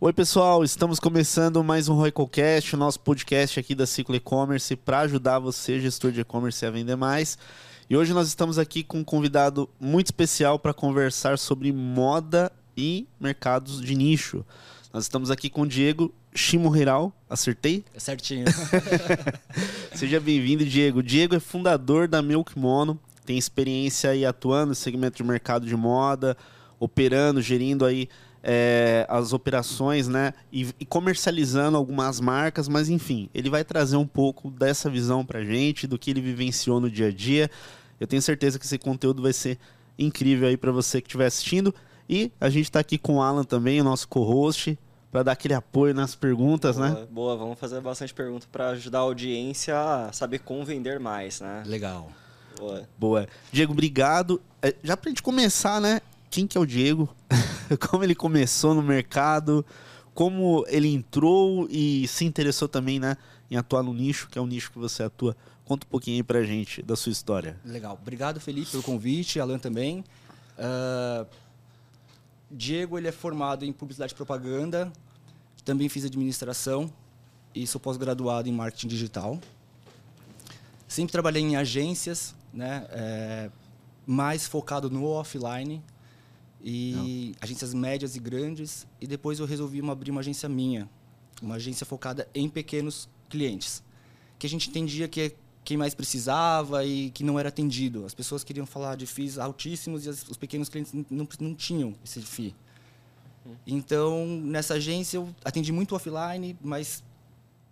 Oi, pessoal, estamos começando mais um RoicoCast, o nosso podcast aqui da Ciclo E-Commerce para ajudar você, gestor de e-commerce, a vender mais. E hoje nós estamos aqui com um convidado muito especial para conversar sobre moda e mercados de nicho. Nós estamos aqui com o Diego Shimohiral, acertei? É certinho. Seja bem-vindo, Diego. Diego é fundador da Milk Mono, tem experiência aí atuando no segmento de mercado de moda, operando, gerindo aí é, as operações, né? E, e, comercializando algumas marcas, mas enfim, ele vai trazer um pouco dessa visão pra gente, do que ele vivenciou no dia a dia. Eu tenho certeza que esse conteúdo vai ser incrível aí para você que estiver assistindo. E a gente está aqui com o Alan também, o nosso co-host, para dar aquele apoio nas perguntas, boa, né? Boa, vamos fazer bastante pergunta para ajudar a audiência a saber como vender mais, né? Legal. Boa. Boa. Diego, obrigado. É, já para a gente começar, né? Quem que é o Diego? como ele começou no mercado? Como ele entrou e se interessou também, né? Em atuar no nicho, que é o nicho que você atua. Conta um pouquinho aí pra gente da sua história. Legal. Obrigado, Felipe, pelo convite. Alan também. Uh, Diego, ele é formado em Publicidade e Propaganda. Também fiz administração e sou pós-graduado em marketing digital. Sempre trabalhei em agências, né? É, mais focado no offline e Não. agências médias e grandes. E depois eu resolvi abrir uma agência minha, uma agência focada em pequenos clientes, que a gente entendia que quem mais precisava e que não era atendido. As pessoas queriam falar de FIIs altíssimos e os pequenos clientes não, não tinham esse FII. Então, nessa agência, eu atendi muito offline, mas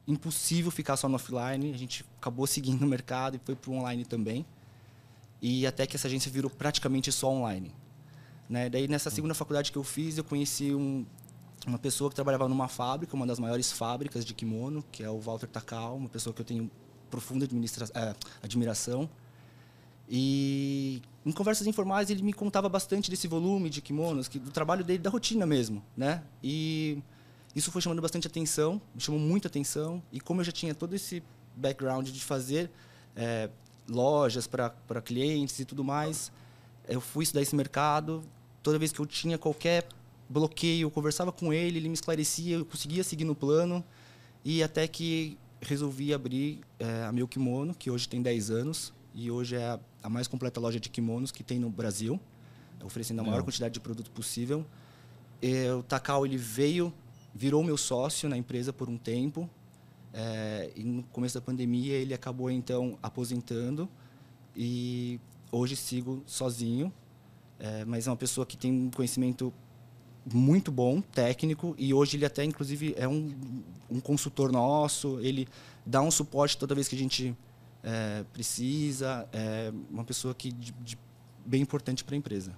impossível ficar só no offline. A gente acabou seguindo o mercado e foi para o online também. E até que essa agência virou praticamente só online. Né? Daí, nessa segunda faculdade que eu fiz, eu conheci um, uma pessoa que trabalhava numa fábrica, uma das maiores fábricas de kimono, que é o Walter Takao, uma pessoa que eu tenho profunda é, admiração. E em conversas informais ele me contava bastante desse volume de kimonos, que, do trabalho dele, da rotina mesmo, né? E isso foi chamando bastante atenção, me chamou muita atenção. E como eu já tinha todo esse background de fazer é, lojas para clientes e tudo mais, eu fui estudar esse mercado. Toda vez que eu tinha qualquer bloqueio, eu conversava com ele, ele me esclarecia, eu conseguia seguir no plano. E até que resolvi abrir é, a Meu Kimono, que hoje tem 10 anos e hoje é a, a mais completa loja de kimonos que tem no Brasil, oferecendo a maior Não. quantidade de produto possível. E, o Takao ele veio, virou meu sócio na empresa por um tempo. É, e no começo da pandemia ele acabou então aposentando e hoje sigo sozinho. É, mas é uma pessoa que tem um conhecimento muito bom, técnico, e hoje ele até, inclusive, é um, um consultor nosso, ele dá um suporte toda vez que a gente é, precisa, é uma pessoa que de, de bem importante para a empresa.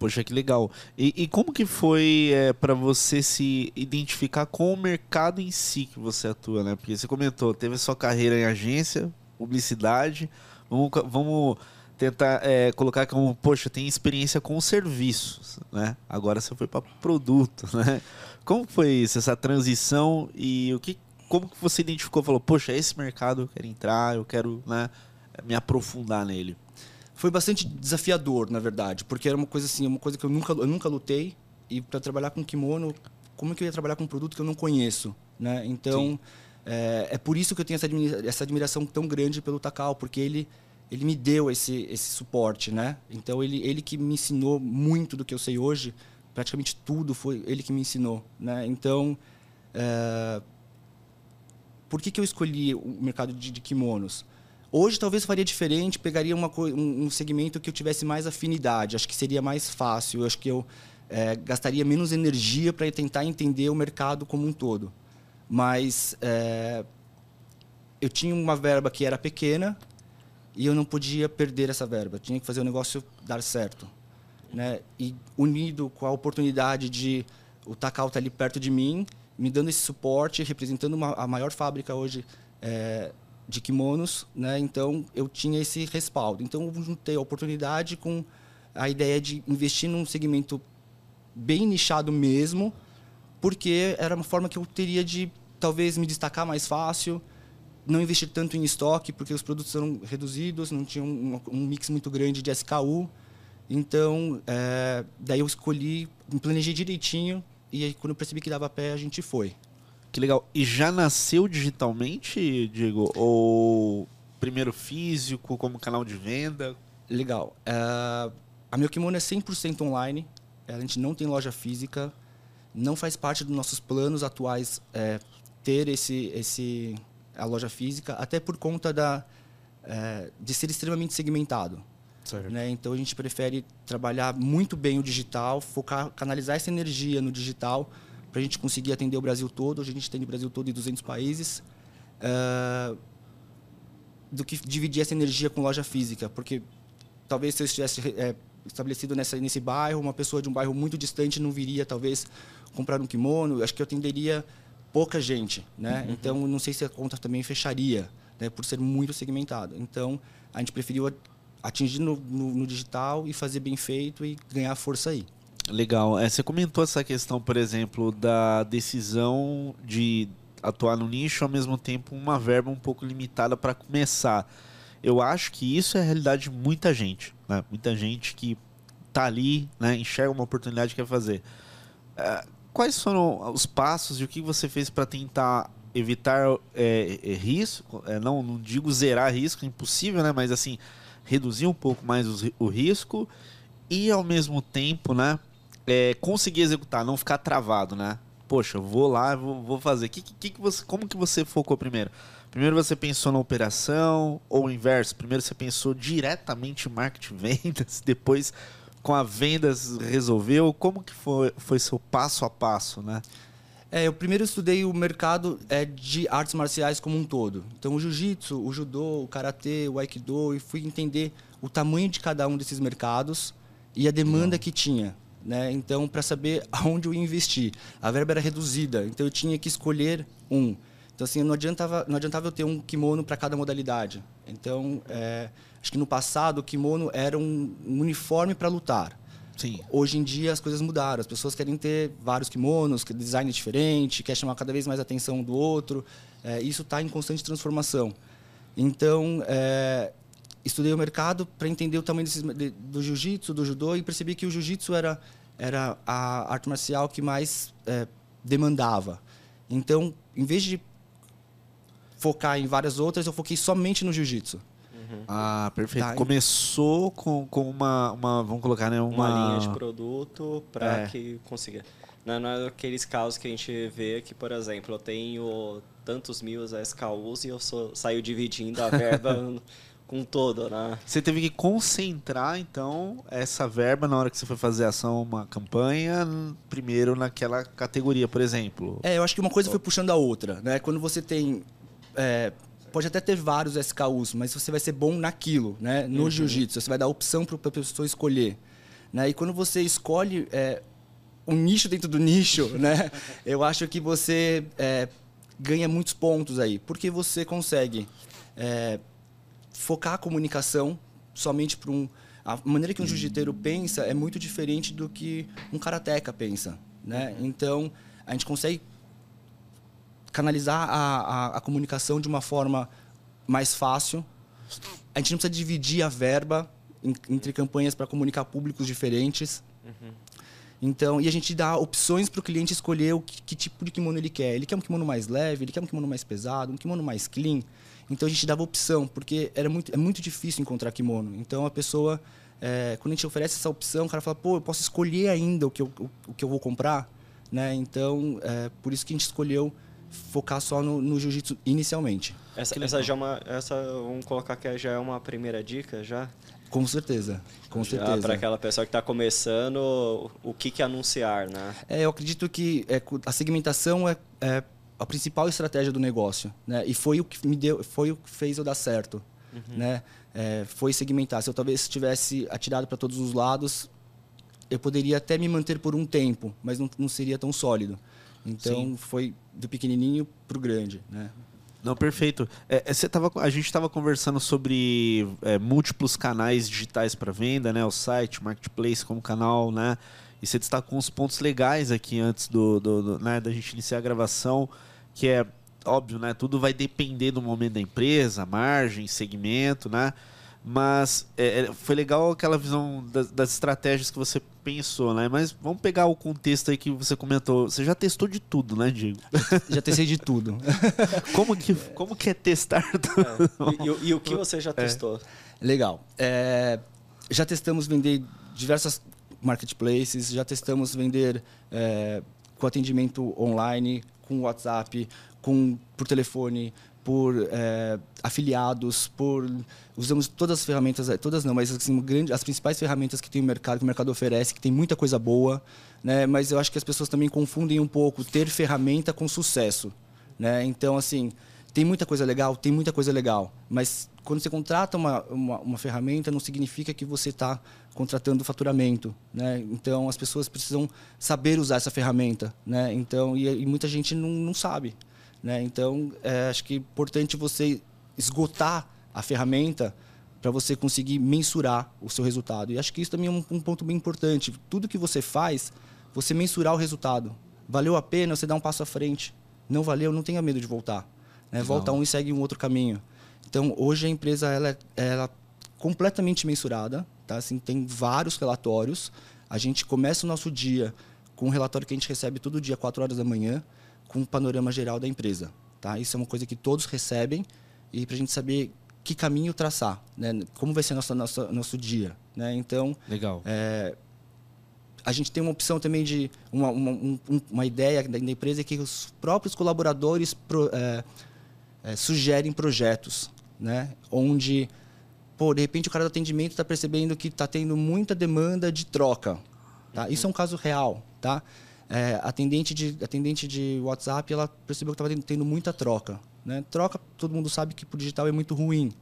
Poxa, que legal. E, e como que foi é, para você se identificar com o mercado em si que você atua, né? Porque você comentou, teve a sua carreira em agência, publicidade, vamos, vamos tentar é, colocar como, poxa, tem experiência com serviços, né? Agora você foi para produto, né? Como foi isso, essa transição e o que, como que você identificou? Falou, poxa, esse mercado eu quero entrar, eu quero né, me aprofundar nele. Foi bastante desafiador, na verdade, porque era uma coisa assim, uma coisa que eu nunca, eu nunca lutei e para trabalhar com kimono, como que eu ia trabalhar com um produto que eu não conheço, né? Então é, é, por isso que eu tenho essa, essa admiração tão grande pelo Takao, porque ele ele me deu esse, esse suporte, né? Então ele, ele que me ensinou muito do que eu sei hoje, praticamente tudo foi ele que me ensinou, né? Então, é... por que, que eu escolhi o mercado de, de kimonos? Hoje talvez faria diferente, pegaria uma, um, um segmento que eu tivesse mais afinidade, acho que seria mais fácil, acho que eu é, gastaria menos energia para tentar entender o mercado como um todo. Mas é, eu tinha uma verba que era pequena, e eu não podia perder essa verba. Tinha que fazer o negócio dar certo. Né? E unido com a oportunidade de o Takao estar tá ali perto de mim, me dando esse suporte, representando uma, a maior fábrica hoje é, de kimonos, né? Então eu tinha esse respaldo. Então eu juntei a oportunidade com a ideia de investir num segmento bem nichado mesmo, porque era uma forma que eu teria de talvez me destacar mais fácil, não investir tanto em estoque, porque os produtos eram reduzidos, não tinha um, um mix muito grande de SKU. Então, é, daí eu escolhi, planejei direitinho E aí, quando eu percebi que dava pé, a gente foi. Que legal. E já nasceu digitalmente, Diego? Ou primeiro físico, como canal de venda? Legal. Uh, a Meu Kimono é 100% online. A gente não tem loja física. Não faz parte dos nossos planos atuais é, ter esse, esse, a loja física, até por conta da, é, de ser extremamente segmentado. Né? Então a gente prefere trabalhar muito bem o digital, focar, canalizar essa energia no digital para a gente conseguir atender o Brasil todo. Hoje a gente tem o Brasil todo em 200 países. Uh, do que dividir essa energia com loja física, porque talvez se eu estivesse é, estabelecido nessa, nesse bairro, uma pessoa de um bairro muito distante não viria talvez comprar um kimono. Acho que eu atenderia pouca gente, né? Uhum. Então não sei se a conta também fecharia, né? Por ser muito segmentado. Então a gente preferiu atingir no, no, no digital e fazer bem feito e ganhar força aí. Legal. É, você comentou essa questão, por exemplo, da decisão de atuar no nicho, ao mesmo tempo uma verba um pouco limitada para começar. Eu acho que isso é a realidade de muita gente, né? Muita gente que está ali, né? enxerga uma oportunidade e quer fazer. É, quais foram os passos e o que você fez para tentar evitar é, é, risco? É, não, não digo zerar risco, impossível, né? Mas assim, reduzir um pouco mais o, o risco e ao mesmo tempo, né? É, conseguir executar, não ficar travado, né? Poxa, vou lá, vou, vou fazer. Que, que, que você, como que você focou primeiro? Primeiro você pensou na operação ou o inverso? Primeiro você pensou diretamente em marketing vendas, depois com a vendas resolveu? Como que foi, foi seu passo a passo, né? É, eu primeiro estudei o mercado é, de artes marciais como um todo. Então, o jiu-jitsu, o judô, o karatê, o aikido, e fui entender o tamanho de cada um desses mercados e a demanda que tinha. Né? Então, para saber aonde eu ia investir. A verba era reduzida, então eu tinha que escolher um. Então, assim, não adiantava, não adiantava eu ter um kimono para cada modalidade. Então, é, acho que no passado o kimono era um, um uniforme para lutar. Sim. Hoje em dia as coisas mudaram. As pessoas querem ter vários kimonos, que design diferente, quer chamar cada vez mais a atenção do outro. É, isso está em constante transformação. Então, é, estudei o mercado para entender o tamanho desses, de, do jiu-jitsu, do judô e percebi que o jiu-jitsu era, era a arte marcial que mais é, demandava. Então, em vez de focar em várias outras, eu foquei somente no jiu-jitsu. Uhum. Ah, perfeito. Tá, Começou com, com uma, uma, vamos colocar, né? Uma, uma linha de produto para é. que consiga. Não, não é aqueles casos que a gente vê que, por exemplo, eu tenho tantos mil SKUs e eu sou, saio dividindo a verba com todo, né? Você teve que concentrar, então, essa verba na hora que você foi fazer ação, uma campanha, primeiro naquela categoria, por exemplo. É, eu acho que uma coisa foi puxando a outra, né? Quando você tem é, pode até ter vários SKUs, mas você vai ser bom naquilo, né? No uhum. jiu-jitsu, você vai dar opção para a pessoa escolher. Né? E quando você escolhe é, um nicho dentro do nicho, né? Eu acho que você é, ganha muitos pontos aí, porque você consegue é, focar a comunicação somente para um... A maneira que um jiu-jiteiro pensa é muito diferente do que um karateca pensa, né? Uhum. Então, a gente consegue canalizar a, a, a comunicação de uma forma mais fácil. A gente não precisa dividir a verba em, entre campanhas para comunicar públicos diferentes. Uhum. Então, e a gente dá opções para o cliente escolher o que, que, tipo de kimono ele quer. Ele quer um kimono mais leve, ele quer um kimono mais pesado, um kimono mais clean. Então a gente dava opção, porque era muito, é muito difícil encontrar kimono. Então a pessoa, é, quando a gente oferece essa opção, o cara fala, pô, eu posso escolher ainda o que eu, o, o que eu vou comprar. Né? Então, é por isso que a gente escolheu focar só no, no jiu-jitsu inicialmente. Essa, essa já é uma, essa vamos colocar que já é uma primeira dica já. Com certeza, com já certeza. Para aquela pessoa que está começando, o que, que anunciar, né? É, eu acredito que é, a segmentação é, é, a principal estratégia do negócio, né? E foi o que me deu, foi o que fez eu dar certo, uhum. né? É, foi segmentar. Se eu talvez tivesse atirado para todos os lados, eu poderia até me manter por um tempo, mas não, não seria tão sólido. Então Sim. foi do pequenininho para o grande, né? Não, perfeito. É, é, você tava, a gente estava conversando sobre é, múltiplos canais digitais para venda, né? O site, marketplace como canal, né? E você destacou uns pontos legais aqui antes do, do, do né, da gente iniciar a gravação, que é óbvio, né? Tudo vai depender do momento da empresa, margem, segmento, né? Mas é, é, foi legal aquela visão das, das, estratégias que você pensou, né? Mas vamos pegar o contexto aí que você comentou. Você já testou de tudo, né, Diego? Já testei de tudo. como, que, como que é testar tudo? É. E, e, e, o que você já testou? Legal. É, já testamos vender diversas marketplaces, já testamos vender é, com atendimento online, com WhatsApp, com, por telefone, por é, afiliados, por usamos todas as ferramentas, é, todas não, mas assim, grande, as principais ferramentas que tem o mercado, que o mercado oferece, que tem muita coisa boa, né? Mas eu acho que as pessoas também confundem um pouco ter ferramenta com sucesso, né? Então assim, tem muita coisa legal, tem muita coisa legal, mas quando você contrata uma, uma, uma ferramenta, não significa que você está contratando faturamento, né? Então as pessoas precisam saber usar essa ferramenta, né? Então e, e muita gente não, não sabe, né? Então é, acho que é importante você esgotar a ferramenta para você conseguir mensurar o seu resultado. E acho que isso também é um, um ponto bem importante. Tudo que você faz, você mensurar o resultado. Valeu a pena, você dá um passo à frente. Não valeu, não tenha medo de voltar. Né? Volta um e segue um outro caminho. Então, hoje a empresa ela, ela é completamente mensurada. Tá? Assim, tem vários relatórios. A gente começa o nosso dia com um relatório que a gente recebe todo dia, 4 horas da manhã, com um panorama geral da empresa. Tá? Isso é uma coisa que todos recebem e para a gente saber que caminho traçar, né? como vai ser nosso, nosso, nosso dia. Né? Então, Legal. É, a gente tem uma opção também de uma, uma, um, uma ideia da empresa que os próprios colaboradores pro, é, é, sugerem projetos, né? onde pô, de repente o cara do atendimento está percebendo que está tendo muita demanda de troca. Tá? Uhum. Isso é um caso real. Tá? É, atendente, de, atendente de WhatsApp ela percebeu que estava tendo muita troca. Né? Troca, todo mundo sabe que o digital é muito ruim.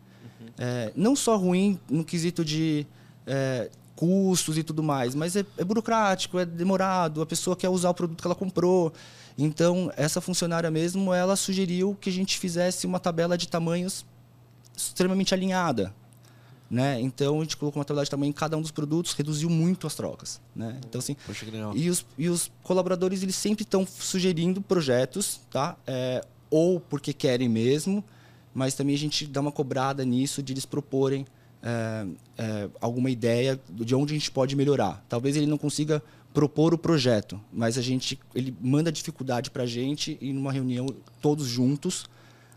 Uhum. É, não só ruim no quesito de é, custos e tudo mais, mas é, é, burocrático, é demorado, a pessoa quer usar o produto que ela comprou. Então, essa funcionária mesmo, ela sugeriu que a gente fizesse uma tabela de tamanhos extremamente alinhada. Né? Então a gente colocou uma tabela de tamanho em cada um dos produtos, reduziu muito as trocas, né? Então assim, Poxa, que legal. e os, e os colaboradores eles sempre estão sugerindo projetos, tá? É, ou porque querem mesmo, mas também a gente dá uma cobrada nisso de eles proporem é, é, alguma ideia de onde a gente pode melhorar. Talvez ele não consiga propor o projeto, mas a gente ele manda dificuldade para a gente e numa reunião todos juntos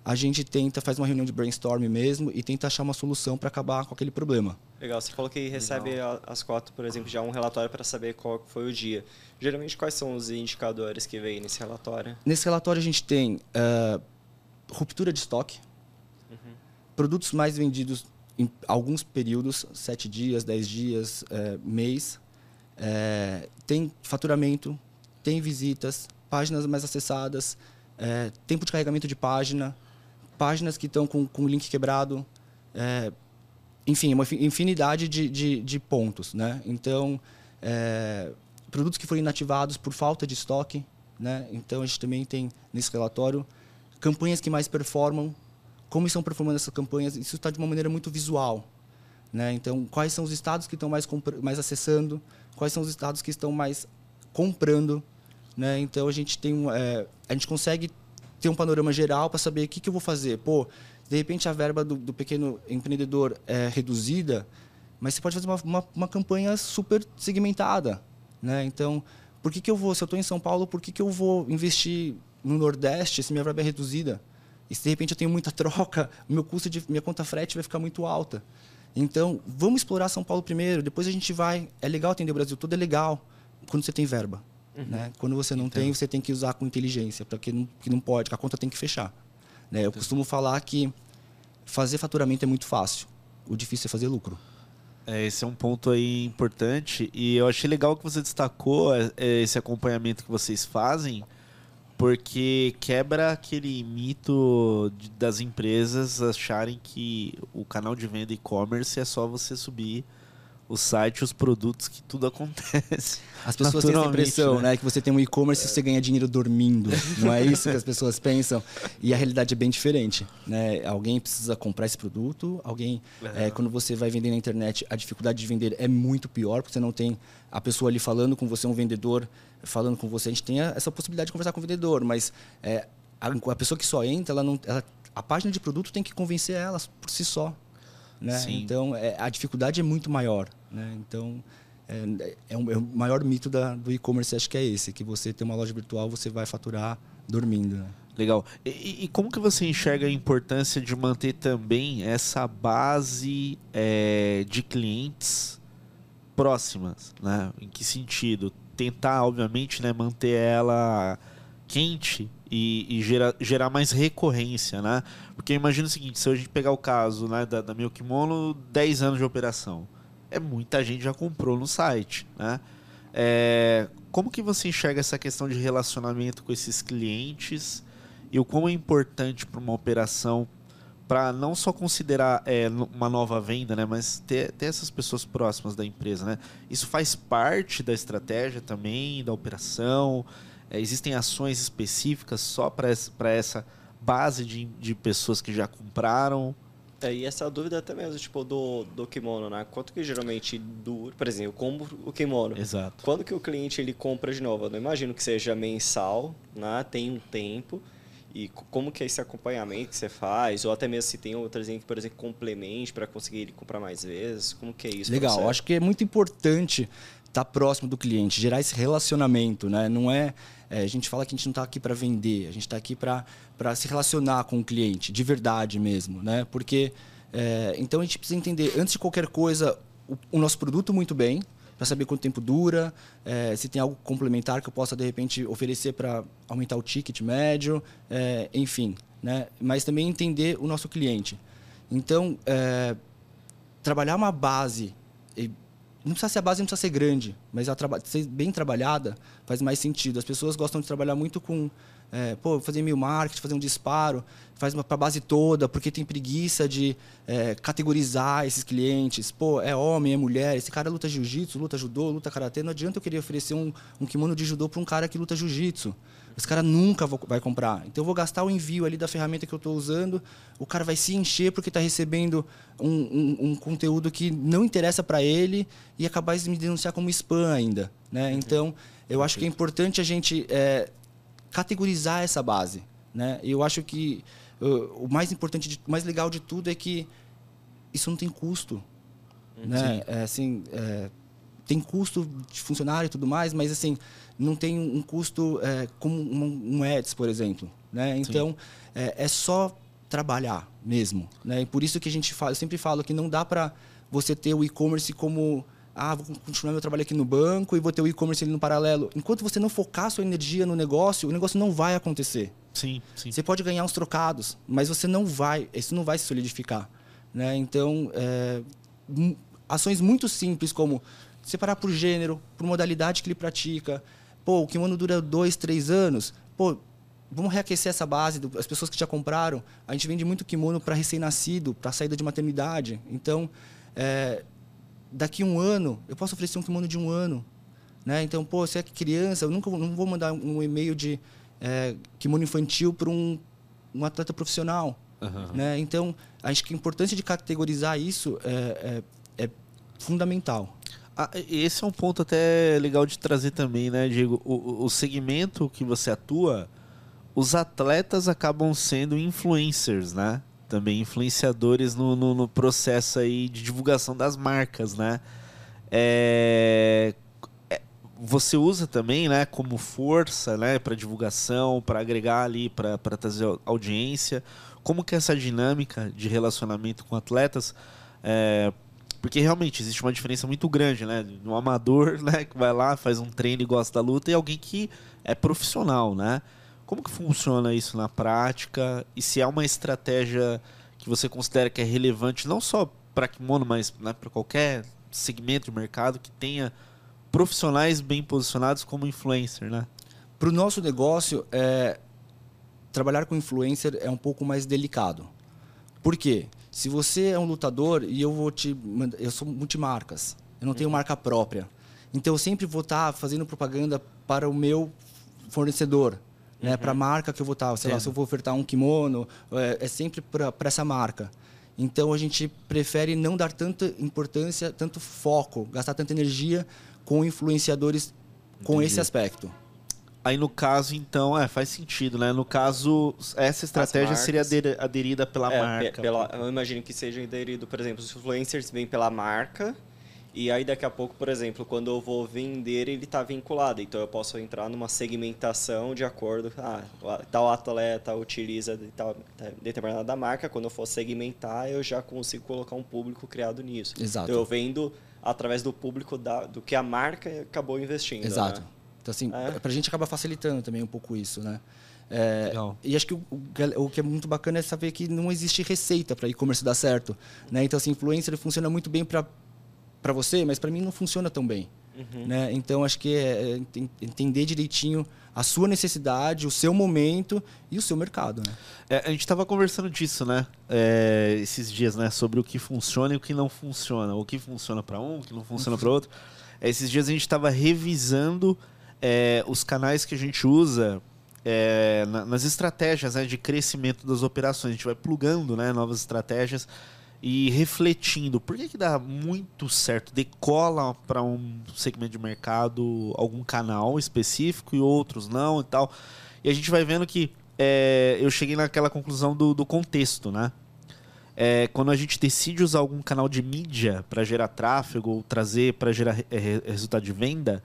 a gente tenta, faz uma reunião de brainstorm mesmo e tenta achar uma solução para acabar com aquele problema. Legal, você falou que recebe Legal. às quatro, por exemplo, já um relatório para saber qual foi o dia. Geralmente, quais são os indicadores que vem nesse relatório? Nesse relatório, a gente tem uh, ruptura de estoque, uhum. produtos mais vendidos em alguns períodos, sete dias, dez dias, uh, mês. Uh, tem faturamento, tem visitas, páginas mais acessadas, tempo de carregamento de página, páginas que estão com, com link quebrado, é, enfim, uma infinidade de, de, de pontos, né? Então, é, produtos que foram inativados por falta de estoque, né? Então, a gente também tem nesse relatório campanhas que mais performam, como estão performando essas campanhas, isso está de uma maneira muito visual, né? Então, quais são os estados que estão mais, mais acessando, quais são os estados que estão mais comprando, né? Então, a gente tem, é, a gente consegue ter um panorama geral para saber o que, que eu vou fazer. Pô, de repente a verba do, do pequeno empreendedor é reduzida, mas você pode fazer uma, uma, uma, campanha super segmentada. Né? Então, por que, que eu vou, se eu estou em São Paulo, por que, que eu vou investir no Nordeste se minha verba é reduzida? E se de repente eu tenho muita troca, meu custo de minha conta frete vai ficar muito alta. Então, vamos explorar São Paulo primeiro, depois a gente vai. É legal atender o Brasil, tudo é legal quando você tem verba. Uhum. Né? Quando você não tem, você tem que usar com inteligência, porque não, que não pode, que a conta tem que fechar. Né? Eu costumo falar que fazer faturamento é muito fácil, o difícil é fazer lucro. É, esse é um ponto aí importante e eu achei legal que você destacou é, é, esse acompanhamento que vocês fazem, porque quebra aquele mito das empresas acharem que o canal de venda e-commerce é só você subir o site, os produtos, que tudo acontece. As pessoas têm essa impressão, né? né? Que você tem um e-commerce e você ganha dinheiro dormindo. Não é isso que as pessoas pensam. E a realidade é bem diferente. Né? Alguém precisa comprar esse produto, alguém. Uhum. É, quando você vai vender na internet, a dificuldade de vender é muito pior, porque você não tem a pessoa ali falando com você, um vendedor falando com você. A gente tem essa possibilidade de conversar com o vendedor, mas é, a, a, pessoa que só entra, ela não, ela, a página de produto tem que convencer ela por si só. Né? Então, é, a dificuldade é muito maior. Né? Então, é, é, um, é, o maior mito da, do e-commerce, acho que é esse, que você tem uma loja virtual, você vai faturar dormindo. Né? Legal. E, e, como que você enxerga a importância de manter também essa base é, de clientes próximas, né? Em que sentido? Tentar, obviamente, né, manter ela quente e, e gerar, gerar mais recorrência, né? Porque imagina o seguinte, se a gente pegar o caso né, da, da Meu Kimono, 10 anos de operação, é muita gente já comprou no site, né? É, como que você enxerga essa questão de relacionamento com esses clientes e o quão é importante para uma operação para não só considerar é, uma nova venda, né, mas ter, ter essas pessoas próximas da empresa, né? Isso faz parte da estratégia também, da operação. É, existem ações específicas só para essa, base de, de pessoas que já compraram. É, e essa dúvida até mesmo, tipo, do, do kimono, né? Quanto que geralmente dura... Por exemplo, eu compro o kimono. Exato. Quando que o cliente ele compra de novo? Eu não imagino que seja mensal, né? Tem um tempo. E como que é esse acompanhamento que você faz? Ou até mesmo se tem outras que, por exemplo, complemente para conseguir ele comprar mais vezes? Como que é isso? Legal, acho que é muito importante estar tá próximo do cliente, gerar esse relacionamento, né? Não é, é a gente fala que a gente não está aqui para vender, a gente está aqui para se relacionar com o cliente, de verdade mesmo, né? Porque é, então a gente precisa entender antes de qualquer coisa o, o nosso produto muito bem, para saber quanto tempo dura, é, se tem algo complementar que eu possa de repente oferecer para aumentar o ticket médio, é, enfim, né? Mas também entender o nosso cliente. Então, é, trabalhar uma base, não precisa ser a base, não precisa ser grande, mas a ser bem trabalhada faz mais sentido. As pessoas gostam de trabalhar muito com é, pô, fazer mil marketing, fazer um disparo, faz para a base toda, porque tem preguiça de é, categorizar esses clientes. Pô, é homem, é mulher, esse cara luta jiu-jitsu, luta judô, luta karatê. Não adianta eu querer oferecer um, um kimono de judô para um cara que luta jiu-jitsu. Esse cara nunca vai comprar. Então eu vou gastar o envio ali da ferramenta que eu estou usando, o cara vai se encher porque está recebendo um, um, um, conteúdo que não interessa para ele e acabar de me denunciar como spam ainda. Né? Então eu acho que é importante a gente é, categorizar essa base. Né? Eu acho que uh, o mais importante, de, o mais legal de tudo é que isso não tem custo. Uhum. Né? É, assim, é, tem custo de funcionário e tudo mais, mas assim não tem um custo é, como um, ads, por exemplo. Né? Então é, é, só trabalhar mesmo. Né? E por isso que a gente fala, eu sempre falo que não dá para você ter o e-commerce como ah, vou continuar meu trabalho aqui no banco e vou ter o e-commerce ali no paralelo. Enquanto você não focar sua energia no negócio, o negócio não vai acontecer. Sim, sim. Você pode ganhar uns trocados, mas você não vai, isso não vai se solidificar. Né? Então, é, ações muito simples como separar por gênero, por modalidade que ele pratica. Pô, o kimono dura dois, três anos. Pô, vamos reaquecer essa base, as pessoas que já compraram. A gente vende muito kimono para recém-nascido, para saída de maternidade. Então, é, daqui um ano, eu posso oferecer um kimono de um ano. Né? Então, pô, se é criança, eu nunca não vou mandar um e-mail de é, kimono infantil para um, um atleta profissional. Uhum. Né? Então, acho que a importância de categorizar isso é, é, é fundamental. Ah, esse é um ponto até legal de trazer também, né, Diego? O, o segmento que você atua, os atletas acabam sendo influencers, né? também influenciadores no, no, no, processo aí de divulgação das marcas, né? É, é, você usa também, né, como força, né, para divulgação, para agregar ali, para trazer audiência. Como que é essa dinâmica de relacionamento com atletas? É, porque realmente existe uma diferença muito grande, né? Um amador, né, que vai lá, faz um treino e gosta da luta, e alguém que é profissional, né? Como que funciona isso na prática? E se é uma estratégia que você considera que é relevante não só para kimono, mas né, para qualquer segmento de mercado que tenha profissionais bem posicionados como influencer, né? Para o nosso negócio, é, trabalhar com influencer é um pouco mais delicado. Por quê? Se você é um lutador e eu vou te, eu sou multimarcas, eu não tenho uhum. marca própria, então eu sempre vou estar tá fazendo propaganda para o meu fornecedor né? Uhum. Para a marca que eu vou estar, sei lá, se eu vou ofertar um kimono, é, é sempre para essa marca. Então a gente prefere não dar tanta importância, tanto foco, gastar tanta energia com influenciadores com Entendi. esse aspecto. Aí no caso, então, é, faz sentido, né? No caso, essa estratégia seria aderida pela é, marca. Pela, eu imagino que seja aderido, por exemplo, os influencers vêm pela marca e aí daqui a pouco, por exemplo, quando eu vou vender, ele está vinculado. Então eu posso entrar numa segmentação de acordo, ah, tal atleta utiliza de tal determinada marca. Quando eu for segmentar, eu já consigo colocar um público criado nisso. Exato. Então eu vendo através do público da, do que a marca acabou investindo. Exato. Né? Então assim, é. para a gente acaba facilitando também um pouco isso, né? É, e acho que o, o, que é muito bacana é saber que não existe receita para e-commerce dar certo. Né? Então, assim, influencer funciona muito bem para para você, mas para mim não funciona tão bem. Uhum. Né? Então, acho que é, é entender direitinho a sua necessidade, o seu momento e o seu mercado. Né? É, a gente estava conversando disso, né? É, esses dias, né? Sobre o que funciona e o que não funciona. O que funciona para um, o que não funciona para outro. É, esses dias a gente estava revisando é, os canais que a gente usa é, na, nas estratégias né, de crescimento das operações. A gente vai plugando né, novas estratégias e refletindo por que, que dá muito certo, decola para um segmento de mercado algum canal específico e outros não e tal. E a gente vai vendo que é, eu cheguei naquela conclusão do, do contexto, né? É, quando a gente decide usar algum canal de mídia para gerar tráfego ou trazer para gerar resultado de venda,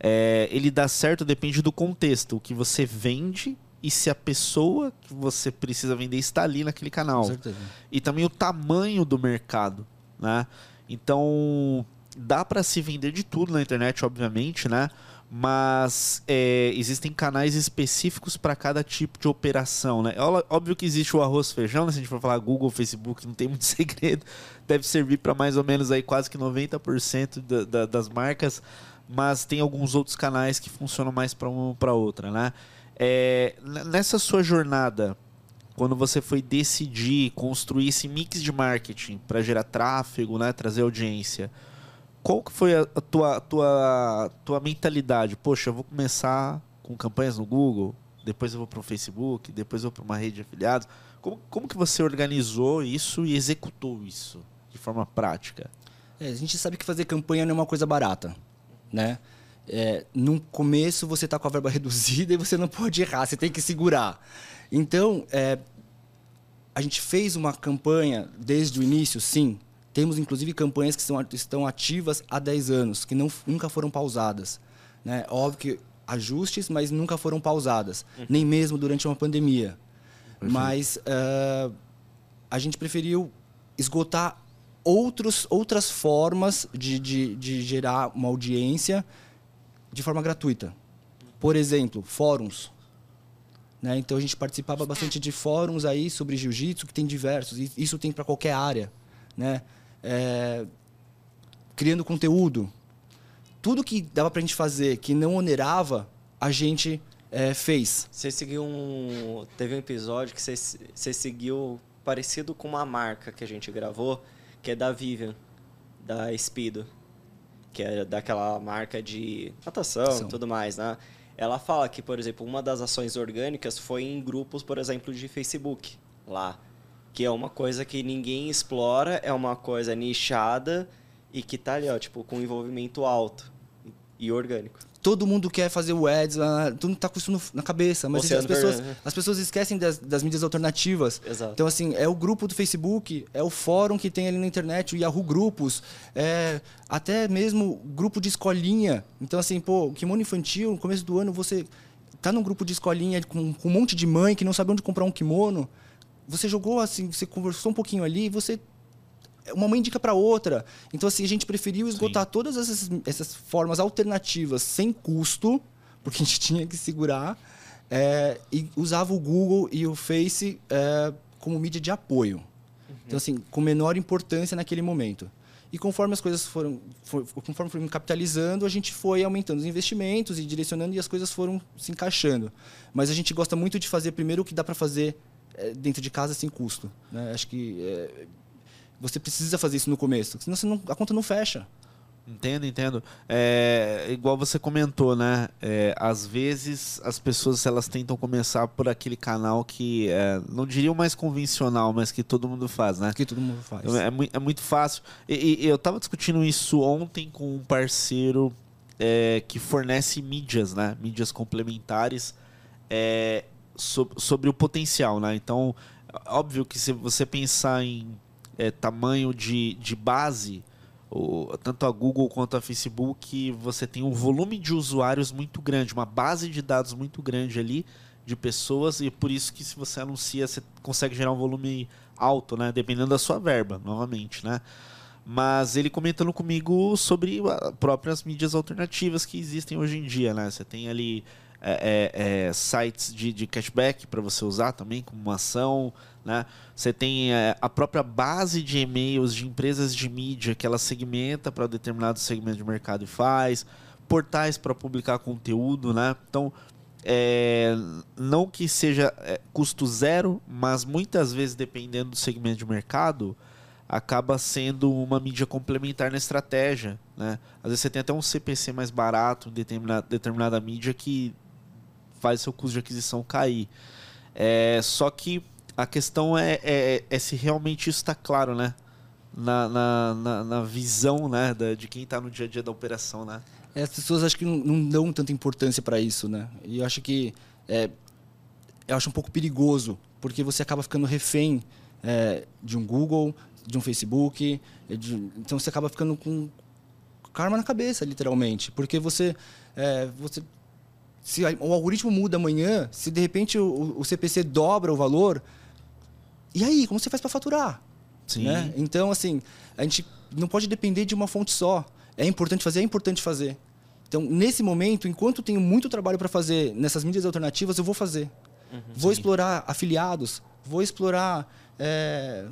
é, ele dá certo depende do contexto. O que você vende e se a pessoa que você precisa vender está ali naquele canal. Certeza. E também o tamanho do mercado, né? Então, dá para se vender de tudo na internet, obviamente, né? Mas é, existem canais específicos para cada tipo de operação, né? Óbvio que existe o arroz feijão, né? se a gente for falar Google, Facebook, não tem muito segredo. Deve servir para mais ou menos aí quase que 90% da, da, das marcas, mas tem alguns outros canais que funcionam mais para uma ou para outra, né? É, nessa sua jornada, quando você foi decidir construir esse mix de marketing para gerar tráfego, né, trazer audiência, qual que foi a, tua, tua, tua mentalidade? Poxa, eu vou começar com campanhas no Google, depois eu vou para o Facebook, depois eu vou para uma rede de afiliados. Como, como que você organizou isso e executou isso de forma prática? É, a gente sabe que fazer campanha não é uma coisa barata, né? é, no começo você está com a verba reduzida e você não pode errar, você tem que segurar. Então, é, a gente fez uma campanha desde o início, sim. Temos, inclusive, campanhas que são, estão ativas há 10 anos, que não, nunca foram pausadas. Né? Óbvio que ajustes, mas nunca foram pausadas, uhum. nem mesmo durante uma pandemia. Uhum. Mas uh, a gente preferiu esgotar outros, outras formas de, de, de gerar uma audiência de forma gratuita. Por exemplo, fóruns. Né? Então a gente participava bastante de fóruns aí sobre jiu-jitsu, que tem diversos, e isso tem para qualquer área. Né? É... criando conteúdo. Tudo que dava para a gente fazer que não onerava, a gente é, fez. Você seguiu um. Teve um episódio que você, você seguiu parecido com uma marca que a gente gravou, que é da Vivian, da Speedo que é daquela marca de natação e tudo mais, né? Ela fala que, por exemplo, uma das ações orgânicas foi em grupos, por exemplo, de Facebook, lá. Que é uma coisa que ninguém explora, é uma coisa nichada e que tá ali, ó, tipo, com envolvimento alto e orgânico todo mundo quer fazer o ads, ah, todo mundo tá com isso no, na cabeça, mas as pessoas, as pessoas esquecem das, das mídias alternativas. Exato. Então, assim, é o grupo do Facebook, é o fórum que tem ali na internet, o Yahoo Grupos, é até mesmo grupo de escolinha. Então, assim, pô, kimono infantil, no começo do ano, você tá num grupo de escolinha com, com um monte de mãe que não sabe onde comprar um kimono. Você jogou assim, você conversou um pouquinho ali e você uma mãe indica para outra. Então, assim, a gente preferiu esgotar Sim. todas essas, essas formas alternativas sem custo, porque a gente tinha que segurar, é, e usava o Google e o Face é, como mídia de apoio. Uhum. Então, assim, com menor importância naquele momento. E conforme as coisas foram, for, conforme foram capitalizando, a gente foi aumentando os investimentos e direcionando e as coisas foram se encaixando. Mas a gente gosta muito de fazer primeiro o que dá para fazer é, dentro de casa sem custo. Né? Acho que é, você precisa fazer isso no começo, senão não, a conta não fecha. Entendo, entendo. É, igual você comentou, né? É, às vezes as pessoas elas tentam começar por aquele canal que é, não diria o mais convencional, mas que todo mundo faz, né? Que todo mundo faz. É, é muito fácil. E, e, eu estava discutindo isso ontem com um parceiro é, que fornece mídias, né? Mídias complementares é, so, sobre o potencial, né? Então, óbvio que se você pensar em é, tamanho de, de base, o, tanto a Google quanto a Facebook, você tem um volume de usuários muito grande, uma base de dados muito grande ali de pessoas e por isso que se você anuncia, você consegue gerar um volume alto, né? Dependendo da sua verba, novamente, né? Mas ele comentando comigo sobre as próprias mídias alternativas que existem hoje em dia, né? Você tem ali é, é, é, sites de, de cashback para você usar também como uma ação, né? Você tem é, a própria base de e-mails de empresas de mídia que ela segmenta para determinado segmento de mercado e faz, portais para publicar conteúdo, né? Então é, não que seja é, custo zero, mas muitas vezes, dependendo do segmento de mercado, acaba sendo uma mídia complementar na estratégia. Né? Às vezes você tem até um CPC mais barato em determinada, determinada mídia que faz seu custo de aquisição cair. É, só que a questão é, é, é se realmente isso está claro, né? Na, na, na, na, visão né? Da, de quem está no dia a dia da operação, né? É, as pessoas acho que não, não dão tanta importância para isso, né? E eu acho que é, eu acho um pouco perigoso, porque você acaba ficando refém é, de um Google, de um Facebook, de, então você acaba ficando com karma na cabeça, literalmente, porque você é, você se o algoritmo muda amanhã, se de repente o, o CPC dobra o valor, e aí como você faz para faturar? Sim. Né? Então assim a gente não pode depender de uma fonte só. É importante fazer, é importante fazer. Então, nesse momento, enquanto tenho muito trabalho para fazer nessas mídias alternativas, eu vou fazer. Uhum, vou sim. explorar afiliados, vou explorar é,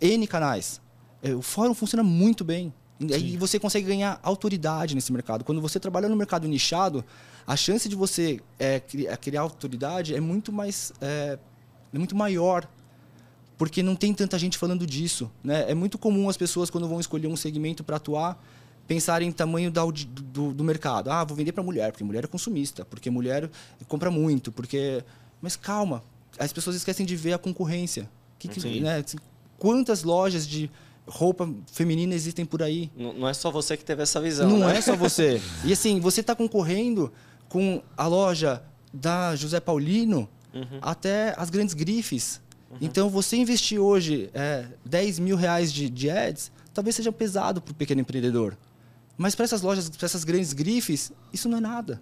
N canais. É, o fórum funciona muito bem. Sim. E você consegue ganhar autoridade nesse mercado. Quando você trabalha no mercado nichado, a chance de você é, criar, autoridade é muito mais é, é muito maior porque não tem tanta gente falando disso. Né? É muito comum as pessoas, quando vão escolher um segmento para atuar, pensar em tamanho da, do, do mercado. Ah, vou vender para mulher, porque mulher é consumista, porque mulher compra muito, porque... Mas calma, as pessoas esquecem de ver a concorrência. Que, que, né? Assim, quantas lojas de roupa feminina existem por aí? Não, não é só você que teve essa visão. Não né? é só você. E assim, você está concorrendo com a loja da José Paulino uhum. até as grandes grifes. Uhum. Então, você investir hoje é, 10 mil reais de, de ads, talvez seja pesado para o pequeno empreendedor. Mas para essas lojas, para essas grandes grifes, isso não é nada.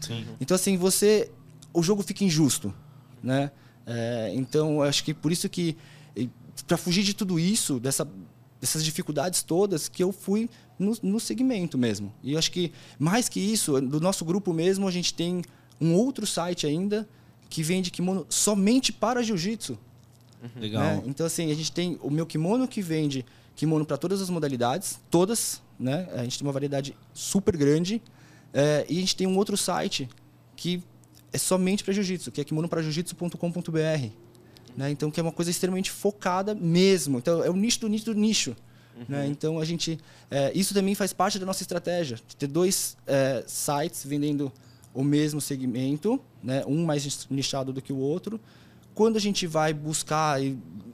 Sim. Então, assim, você. O jogo fica injusto. Né? É, então, acho que por isso que. Para fugir de tudo isso, dessa, dessas dificuldades todas, que eu fui no, no segmento mesmo. E acho que, mais que isso, do nosso grupo mesmo, a gente tem um outro site ainda que vende kimono somente para jiu-jitsu. Uhum. Legal. Né? Então, assim, a gente tem o meu kimono que vende kimono para todas as modalidades, todas, né? A gente tem uma variedade super grande. É, e a gente tem um outro site que é somente para jiu-jitsu, que é kimonoprajujitsu.com.br. Né? Então, que é uma coisa extremamente focada mesmo. Então, é o nicho do nicho do nicho. Uhum. Né? Então, a gente... É, isso também faz parte da nossa estratégia. Ter dois é, sites vendendo o mesmo segmento, né? um mais nichado do que o outro. Quando a gente vai buscar,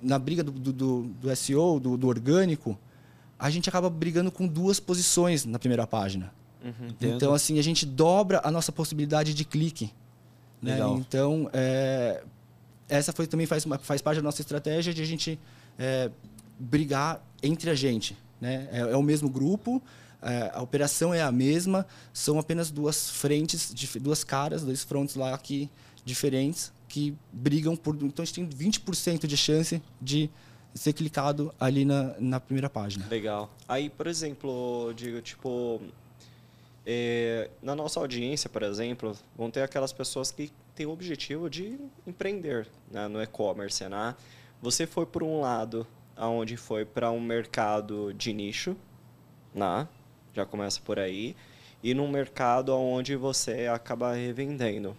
na briga do, do, do SEO, do, do orgânico, a gente acaba brigando com duas posições na primeira página. Uhum, então, assim, a gente dobra a nossa possibilidade de clique. Né? Então, é, essa foi, também faz, faz parte da nossa estratégia de a gente é, brigar entre a gente. Né? É, é o mesmo grupo, é, a operação é a mesma, são apenas duas frentes, duas caras, dois frontes lá aqui diferentes que brigam por. Então a gente tem 20% de chance de ser clicado ali na, na primeira página. Legal. Aí, por exemplo, digo, tipo, é, na nossa audiência, por exemplo, vão ter aquelas pessoas que têm o objetivo de empreender né, no e-commerce. Né? Você foi por um lado, aonde foi para um mercado de nicho, né? já começa por aí, e num mercado onde você acaba revendendo.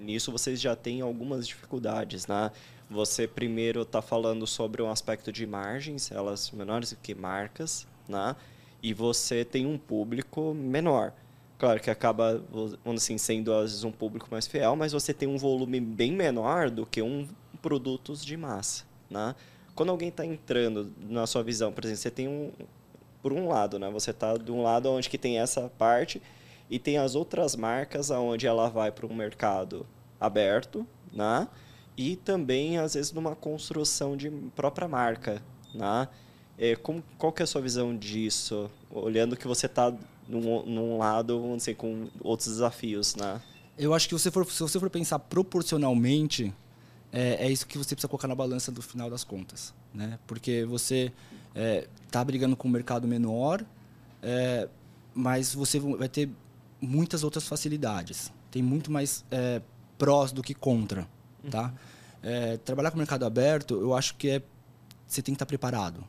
Nisso vocês já têm algumas dificuldades, né? Você primeiro está falando sobre um aspecto de margens, elas menores do que marcas, né? E você tem um público menor. Claro que acaba, assim, sendo às vezes um público mais fiel, mas você tem um volume bem menor do que um produtos de massa, né? Quando alguém está entrando na sua visão, por exemplo, você tem um, por um lado, né? Você está de um lado onde que tem essa parte E tem as outras marcas onde ela vai para um mercado aberto, né? E também, às vezes, numa construção de própria marca, né? É, como, qual que é a sua visão disso? Olhando que você está num, num lado, vamos dizer, com outros desafios, né? Eu acho que você for, se você for pensar proporcionalmente, é, é, isso que você precisa colocar na balança do final das contas, né? Porque você está é, brigando com um mercado menor, é, mas você vai ter muitas outras facilidades. Tem muito mais é, prós do que contra, tá? Uhum. É, trabalhar com o mercado aberto, eu acho que é você tem que estar preparado.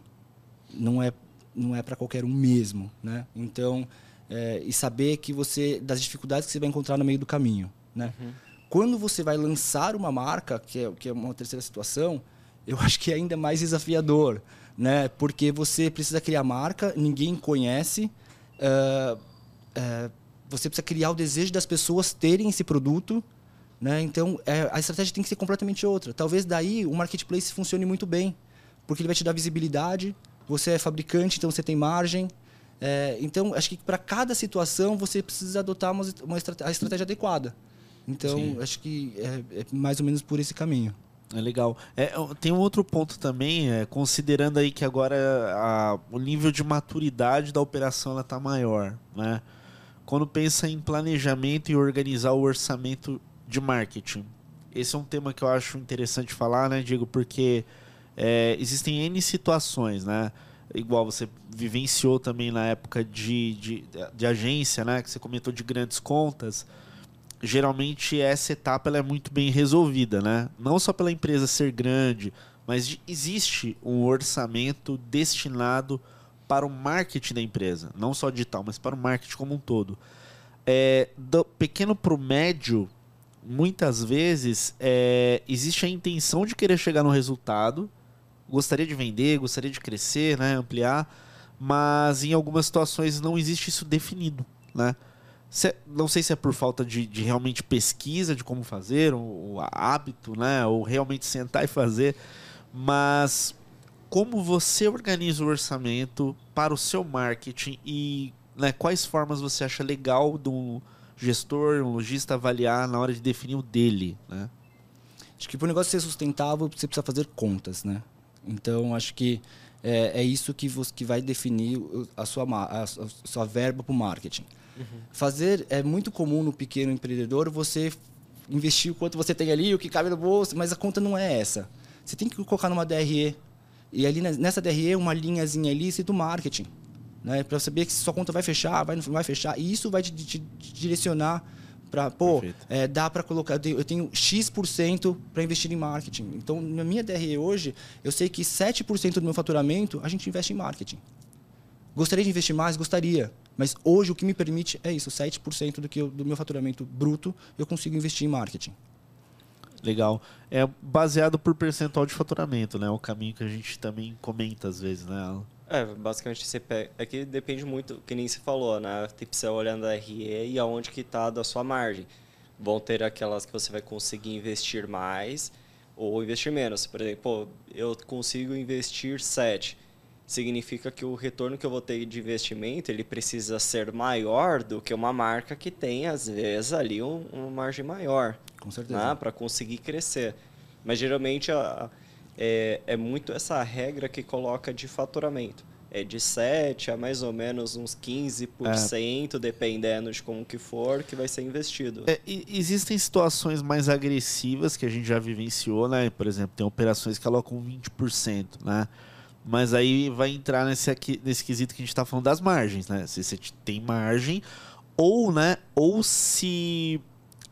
Não é não é para qualquer um mesmo, né? Então é, e saber que você das dificuldades que você vai encontrar no meio do caminho, né? Uhum. Quando você vai lançar uma marca, que é, que é uma terceira situação, eu acho que é ainda mais desafiador, né? Porque você precisa criar marca, ninguém conhece, uh, uh, você precisa criar o desejo das pessoas terem esse produto, né? Então é, a estratégia tem que ser completamente outra. Talvez daí o marketplace funcione muito bem, porque ele vai te dar visibilidade. Você é fabricante, então você tem margem, é, então, acho que para cada situação você precisa adotar uma, uma estratégia, a estratégia adequada. Então, Sim. acho que é, é, mais ou menos por esse caminho. É legal. É, tem um outro ponto também, é, considerando aí que agora a, o nível de maturidade da operação está maior. Né? Quando pensa em planejamento e organizar o orçamento de marketing. Esse é um tema que eu acho interessante falar, né, Diego? Porque é, existem N situações, né? Igual você vivenciou também na época de, de, de, agência, né? Que você comentou de grandes contas. Geralmente essa etapa é muito bem resolvida, né? Não só pela empresa ser grande, mas existe um orçamento destinado para o marketing da empresa. Não só digital, mas para o marketing como um todo. É, do pequeno para o médio, muitas vezes é, existe a intenção de querer chegar no resultado, gostaria de vender, gostaria de crescer, né, ampliar, mas em algumas situações não existe isso definido, né? Se, não sei se é por falta de, de realmente pesquisa de como fazer, o, o hábito, né, ou realmente sentar e fazer, mas como você organiza o orçamento para o seu marketing e né, quais formas você acha legal de um gestor, um lojista avaliar na hora de definir o dele, né? Acho que para o negócio ser sustentável, você precisa fazer contas, né? Então, acho que é, é isso que, você, que vai definir a sua, a, a sua verba para o marketing. Uhum. Fazer é muito comum no pequeno empreendedor você investir o quanto você tem ali, o que cabe no bolso, mas a conta não é essa. Você tem que colocar numa DRE. E ali nessa DRE, uma linhazinha ali, do marketing. Né? Para saber que sua conta vai fechar, vai, não vai fechar. E isso vai te, te, te direcionar para pô, é, dá para colocar, eu tenho, eu tenho X% para investir em marketing. Então, na minha DRE hoje, eu sei que 7% do meu faturamento a gente investe em marketing. Gostaria de investir mais? Gostaria. Mas hoje o que me permite é isso, 7% do, que eu, do meu faturamento bruto eu consigo investir em marketing. Legal. É baseado por percentual de faturamento, né? O caminho que a gente também comenta às vezes, né? É, basicamente você pega. É que depende muito, que nem você falou, né? Tem que ser olhando a RE e aonde que está da sua margem. Vão ter aquelas que você vai conseguir investir mais ou investir menos. Por exemplo, eu consigo investir 7. Significa que o retorno que eu vou ter de investimento ele precisa ser maior do que uma marca que tem, às vezes, ali um, uma margem maior. Com certeza. Né? Para conseguir crescer. Mas geralmente a, é, é muito essa regra que coloca de faturamento. É de 7 a mais ou menos uns 15%, é. dependendo de como que for, que vai ser investido. É, existem situações mais agressivas que a gente já vivenciou, né? Por exemplo, tem operações que alocam 20%, né? Mas aí vai entrar nesse, aqui, nesse quesito que a gente está falando das margens, né? Se você tem margem, ou, né? Ou se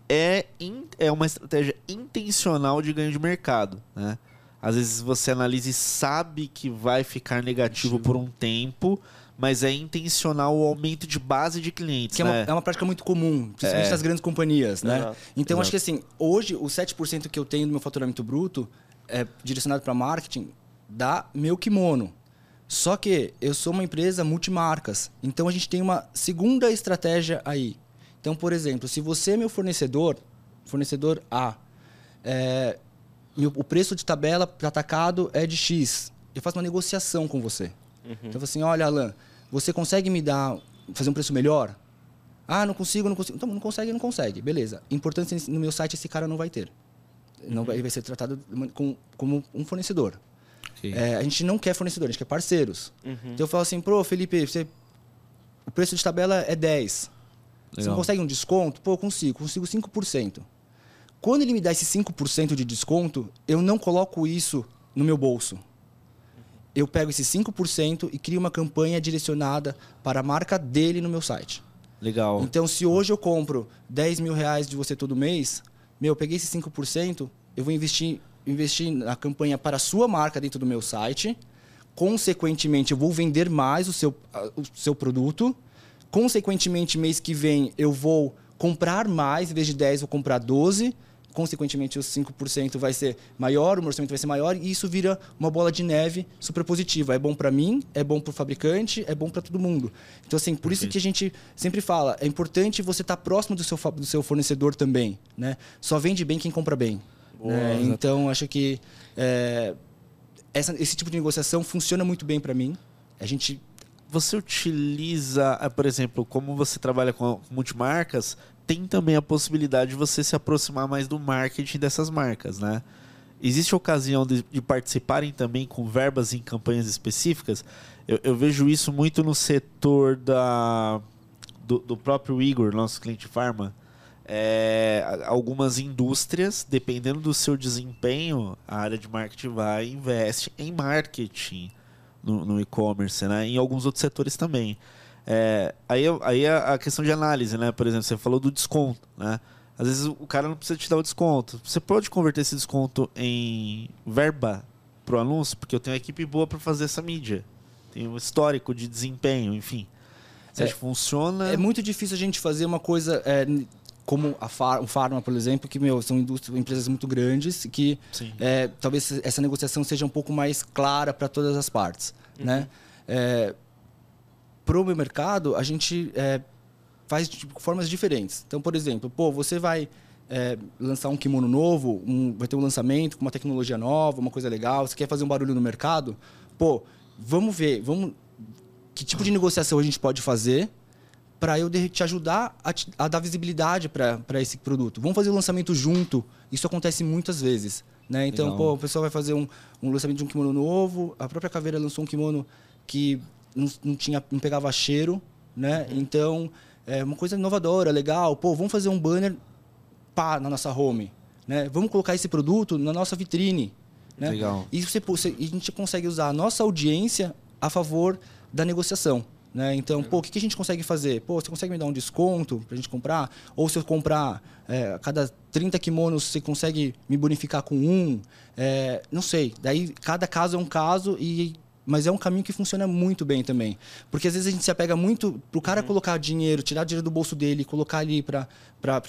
é, in, é uma estratégia intencional de ganho de mercado, né? Às vezes você analisa e sabe que vai ficar negativo por um tempo, mas é intencional o aumento de base de clientes. Que né? é, uma, é, uma, prática muito comum, principalmente é. nas grandes companhias, né? Exato. Então, Exato. acho que assim, hoje, o 7% que eu tenho do meu faturamento bruto é direcionado para marketing da meu kimono. Só que eu sou uma empresa multimarcas, então a gente tem uma segunda estratégia aí. Então, por exemplo, se você é meu fornecedor, fornecedor A, é, o preço de tabela para atacado é de X. Eu faço uma negociação com você. Uhum. Então, assim, olha, Alan, você consegue me dar, fazer um preço melhor? Ah, não consigo, não consigo. Então, não consegue, não consegue. Beleza. Importante no meu site esse cara não vai ter. Não vai, ele vai ser tratado como, como um fornecedor. É, a gente não quer fornecedor, a gente quer parceiros. Uhum. Então eu falo assim, pô, Felipe, você, o preço de tabela é 10. Você Legal. não consegue um desconto? Pô, eu consigo, consigo 5%. Quando ele me dá esse 5% de desconto, eu não coloco isso no meu bolso. Eu pego esse 5% e crio uma campanha direcionada para a marca dele no meu site. Legal. Então, se hoje eu compro 10 mil reais de você todo mês, meu, eu peguei esse 5%, eu vou investir, investir na campanha para a sua marca dentro do meu site. Consequentemente, eu vou vender mais o seu, o seu produto. Consequentemente, mês que vem, eu vou comprar mais, em vez de 10, vou comprar 12. Consequentemente, os 5% vai ser maior, o orçamento vai ser maior, e isso vira uma bola de neve super positiva. É bom para mim, é bom para o fabricante, é bom para todo mundo. Então, assim, por isso que a gente sempre fala, é importante você estar próximo do seu, do seu fornecedor também. Né? Só vende bem quem compra bem. né? Então, acho que é, essa- esse tipo de negociação funciona muito bem para mim. A gente Você utiliza, ah, por exemplo, como você trabalha com multimarcas, tem também a possibilidade de você se aproximar mais do marketing dessas marcas, né? Existe ocasião de, de participarem também com verbas em campanhas específicas? Eu, eu vejo isso muito no setor da, do, do próprio Igor, nosso cliente Pharma. É, algumas indústrias, dependendo do seu desempenho, a área de marketing vai e investe em marketing no, no e-commerce, né? Em alguns outros setores também. É, aí aí a, a questão de análise, né? Por exemplo, você falou do desconto, né? Às vezes o cara não precisa te dar o desconto. Você pode converter esse desconto em verba pro anúncio, porque eu tenho uma equipe boa para fazer essa mídia. Tem um histórico de desempenho, enfim. Você É, acha que funciona? É muito difícil a gente fazer uma coisa é, como a Far, o Pharma, por exemplo, que meu, são empresas muito grandes que é, talvez essa negociação seja um pouco mais clara para todas as partes. Né? Para o meu mercado, a gente é, faz de formas diferentes. Então, por exemplo, pô, você vai é, lançar um kimono novo, um- vai ter um lançamento com uma tecnologia nova, uma coisa legal, você quer fazer um barulho no mercado, pô, vamos ver, vamos que tipo de negociação a gente pode fazer para eu te ajudar a, te- a dar visibilidade para esse produto. Vamos fazer o lançamento junto. Isso acontece muitas vezes. Né? Então, Legal. pô, o pessoal vai fazer um, um lançamento de um kimono novo. A própria Caveira lançou um kimono que não, não tinha, não pegava cheiro. Né? Então, é uma coisa inovadora, legal. Pô, vamos fazer um banner pá, na nossa home. Né? Vamos colocar esse produto na nossa vitrine. Né? Legal. E você, você- e a gente consegue usar a nossa audiência a favor da negociação. Né? Então, pô, o que, que a gente consegue fazer? Pô, você consegue me dar um desconto para a gente comprar? Ou se eu comprar é, cada 30 kimonos, você consegue me bonificar com um? É, não sei. Daí, cada caso é um caso e mas é um caminho que funciona muito bem também. Porque às vezes a gente se apega muito pro cara colocar dinheiro, tirar dinheiro do bolso dele e colocar ali para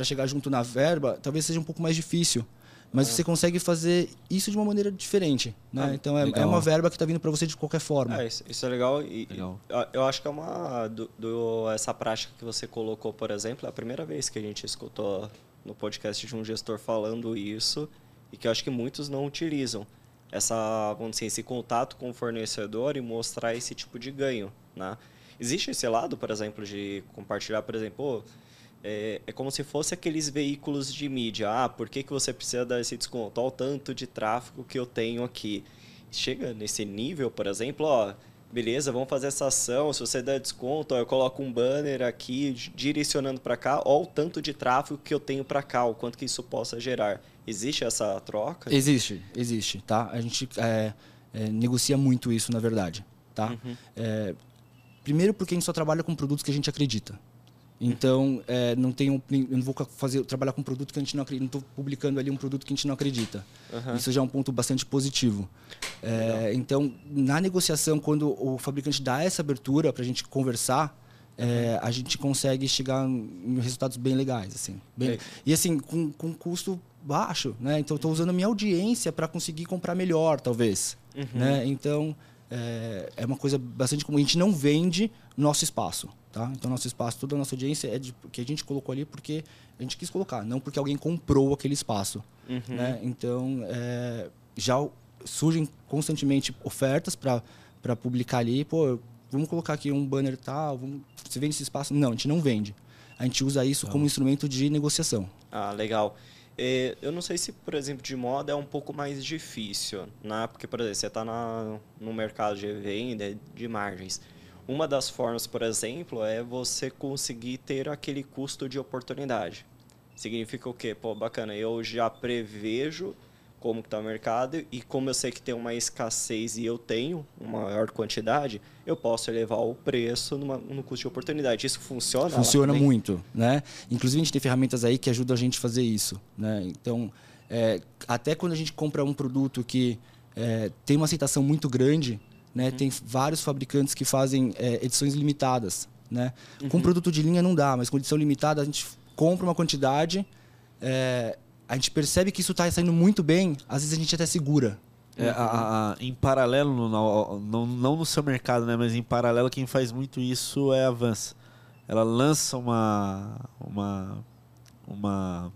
chegar junto na verba, talvez seja um pouco mais difícil. Mas você consegue fazer isso de uma maneira diferente. Né? Ah, então é, é uma verba que está vindo para você de qualquer forma. É, isso, isso é legal. E, Legal. eu- Eu acho que é uma. Do, do- essa prática que você colocou, por exemplo, é a primeira vez que a gente escutou no podcast de um gestor falando isso e que eu acho que muitos não utilizam. Essa, vamos dizer, esse contato com o fornecedor e mostrar esse tipo de ganho. Né? Existe esse lado, por exemplo, de compartilhar, por exemplo, "Pô, é, é como se fosse aqueles veículos de mídia. Ah, por que, que você precisa dar esse desconto? Olha o tanto de tráfego que eu tenho aqui. Chega nesse nível, por exemplo, ó, beleza, vamos fazer essa ação. Se você der desconto, ó, eu coloco um banner aqui direcionando para cá. Olha o tanto de tráfego que eu tenho para cá, o quanto que isso possa gerar. Existe essa troca? Existe, existe, tá? A gente é, é, negocia muito isso, na verdade, tá? Uhum. É, primeiro porque a gente só trabalha com produtos que a gente acredita. Então, é, não tenho, eu não vou fazer, trabalhar com um produto que a gente não acredita. Não estou publicando ali um produto que a gente não acredita. Aham. Isso já é um ponto bastante positivo. É, então, na negociação, quando o fabricante dá essa abertura para a gente conversar, é, a gente consegue chegar em resultados bem legais, assim. Bem- Legal. e assim, com, com custo baixo, né? Então, estou usando a minha audiência para conseguir comprar melhor, talvez. Uhum. Né? Então, é, é uma coisa bastante comum. A gente não vende nosso espaço, tá? Então, nosso espaço, toda a nossa audiência é de, que a gente colocou ali porque a gente quis colocar, não porque alguém comprou aquele espaço, Uhum. né? Então, é, já surgem constantemente ofertas para publicar ali. Pô, vamos colocar aqui um banner tal, vamos, você vende esse espaço? Não, a gente não vende. a gente usa isso como instrumento de negociação. Ah, legal. É, eu não sei se, por exemplo, de moda é um pouco mais difícil, né? Porque, por exemplo, você está no mercado de venda, de margens. Uma das formas, por exemplo, é você conseguir ter aquele custo de oportunidade. Significa o quê? Pô, bacana, eu já prevejo como está o mercado e como eu sei que tem uma escassez e eu tenho uma maior quantidade, eu posso elevar o preço numa, no custo de oportunidade. Isso funciona? Funciona muito, né? Inclusive a gente tem ferramentas aí que ajudam a gente a fazer isso, né? Então, é, até quando a gente compra um produto que é, tem uma aceitação muito grande, né? Uhum. Tem vários fabricantes que fazem é, edições limitadas, né? Uhum. Com produto de linha não dá, mas com edição limitada a gente compra uma quantidade é, a gente percebe que isso está saindo muito bem, às vezes a gente até segura. É, a, a, em paralelo, no, não, não no seu mercado, né, mas em paralelo, quem faz muito isso é a Vans. Ela lança uma, uma, uma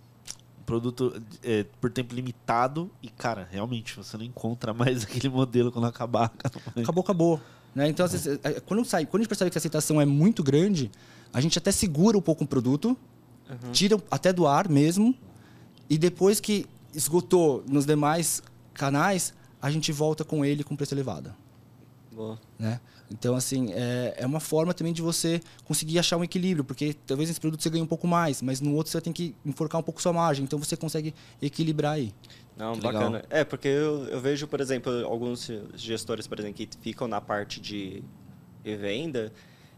um produto é, por tempo limitado e, cara, realmente, você não encontra mais aquele modelo quando acabar. Acabou, acabou. Né? Então, vezes, é, quando, sai, quando a gente percebe que a aceitação é muito grande, a gente até segura um pouco o produto, uhum. tira até do ar mesmo, e depois que esgotou nos demais canais, a gente volta com ele com preço elevado. Boa. Né? Então, assim, é, é uma forma também de você conseguir achar um equilíbrio, porque talvez nesse produto você ganhe um pouco mais, mas no outro você tem que enforcar um pouco sua margem. Então, você consegue equilibrar aí. Não, que bacana. Legal. É, porque eu, eu vejo, por exemplo, alguns gestores, por exemplo, que ficam na parte de venda,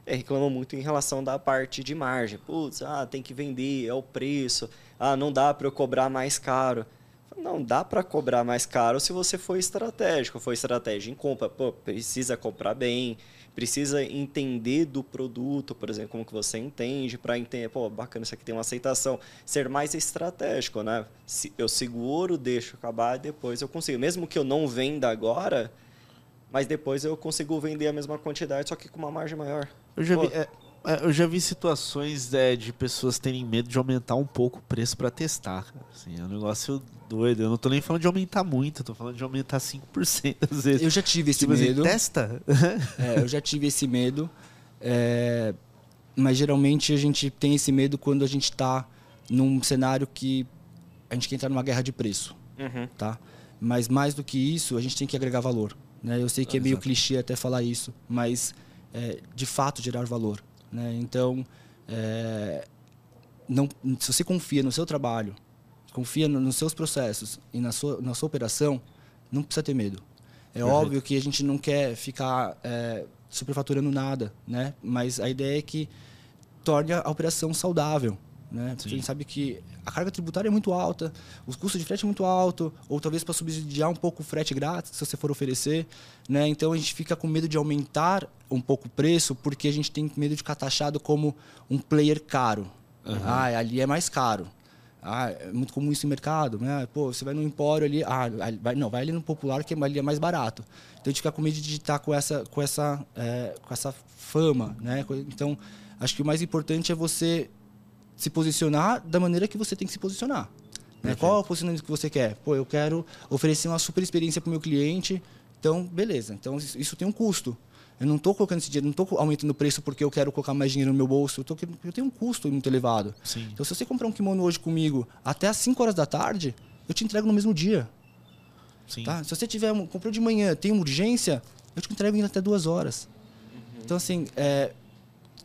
é, reclamam muito em relação da parte de margem. Putz, ah, tem que vender, é o preço. Ah, não dá para eu cobrar mais caro. Não dá para cobrar mais caro se você for estratégico, for estratégia em compra. Pô, precisa comprar bem, precisa entender do produto, por exemplo, como que você entende para entender, pô, bacana, isso aqui tem uma aceitação. Ser mais estratégico, né? Eu seguro, deixo acabar e depois eu consigo. Mesmo que eu não venda agora, mas depois eu consigo vender a mesma quantidade, só que com uma margem maior. Eu já, vi, é, é, eu já vi situações é, de pessoas terem medo de aumentar um pouco o preço para testar. Assim, é um negócio doido. Eu não tô nem falando de aumentar muito, eu tô falando de aumentar 5% às vezes. Eu já tive esse tipo assim, medo. Assim, testa? é, eu já tive esse medo. É, mas geralmente a gente tem esse medo quando a gente está num cenário que a gente quer entrar numa guerra de preço. Uhum. Tá? Mas mais do que isso, a gente tem que agregar valor. Né? Eu sei que é meio clichê até falar isso, mas é, de fato gerar valor. Né? Então, é, não, se você confia no seu trabalho, confia no, nos seus processos e na sua, na sua operação, não precisa ter medo. É uhum. óbvio que a gente não quer ficar é, superfaturando nada, né? mas a ideia é que torne a operação saudável. Né? A gente sabe que a carga tributária é muito alta, os custos de frete é muito alto, ou talvez para subsidiar um pouco o frete grátis, se você for oferecer. Né? Então a gente fica com medo de aumentar um pouco o preço, porque a gente tem medo de ficar taxado como um player caro. Uhum. Ah, ali é mais caro. Ah, é muito comum isso no mercado, né? Pô, você vai no empório ali, ah, vai, não, vai ali no popular que ali é mais barato. Então a gente fica com medo de estar com essa, com essa, é, com essa fama, né? Então acho que o mais importante é você se posicionar da maneira que você tem que se posicionar. Né? Qual é o posicionamento que você quer? Pô, eu quero oferecer uma super experiência para o meu cliente. Então, beleza. Então, isso tem um custo. Eu não estou colocando esse dinheiro, não estou aumentando o preço porque eu quero colocar mais dinheiro no meu bolso. Eu, tô, eu tenho um custo muito elevado. Sim. Então, se você comprar um kimono hoje comigo até às 5 horas da tarde, eu te entrego no mesmo dia. Sim. Tá? Se você tiver comprou de manhã, tem uma urgência, eu te entrego em até duas horas. Uhum. Então, assim, é,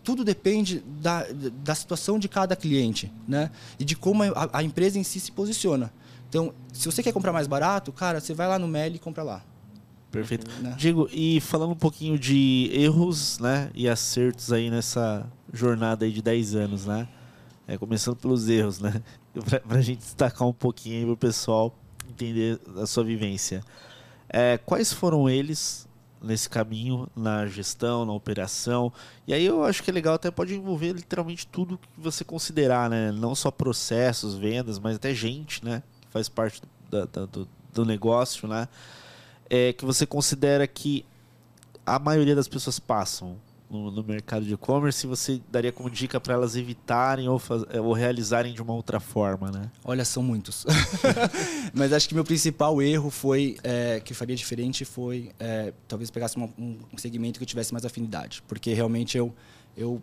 tudo depende da, da situação de cada cliente, né? E de como a, a, empresa em si se posiciona. Então, se você quer comprar mais barato, cara, você vai lá no Meli e compra lá. Perfeito. Né? Diego, e falando um pouquinho de erros, né, e acertos aí nessa jornada aí de 10 anos, né? É, começando pelos erros, né? Para a gente destacar um pouquinho aí para o pessoal entender a sua vivência. É, quais foram eles nesse caminho, na gestão, na operação. E aí eu acho que é legal, até pode envolver literalmente tudo que você considerar, né? Não só processos, vendas, mas até gente, né? Que faz parte do, do negócio, né? É, que você considera que a maioria das pessoas passam no, no mercado de e-commerce, você daria como dica para elas evitarem ou, faz, é, ou realizarem de uma outra forma, né? Olha, são muitos. Mas acho que meu principal erro foi, é, que faria diferente, foi é, talvez pegasse uma, um segmento que eu tivesse mais afinidade. Porque realmente eu, eu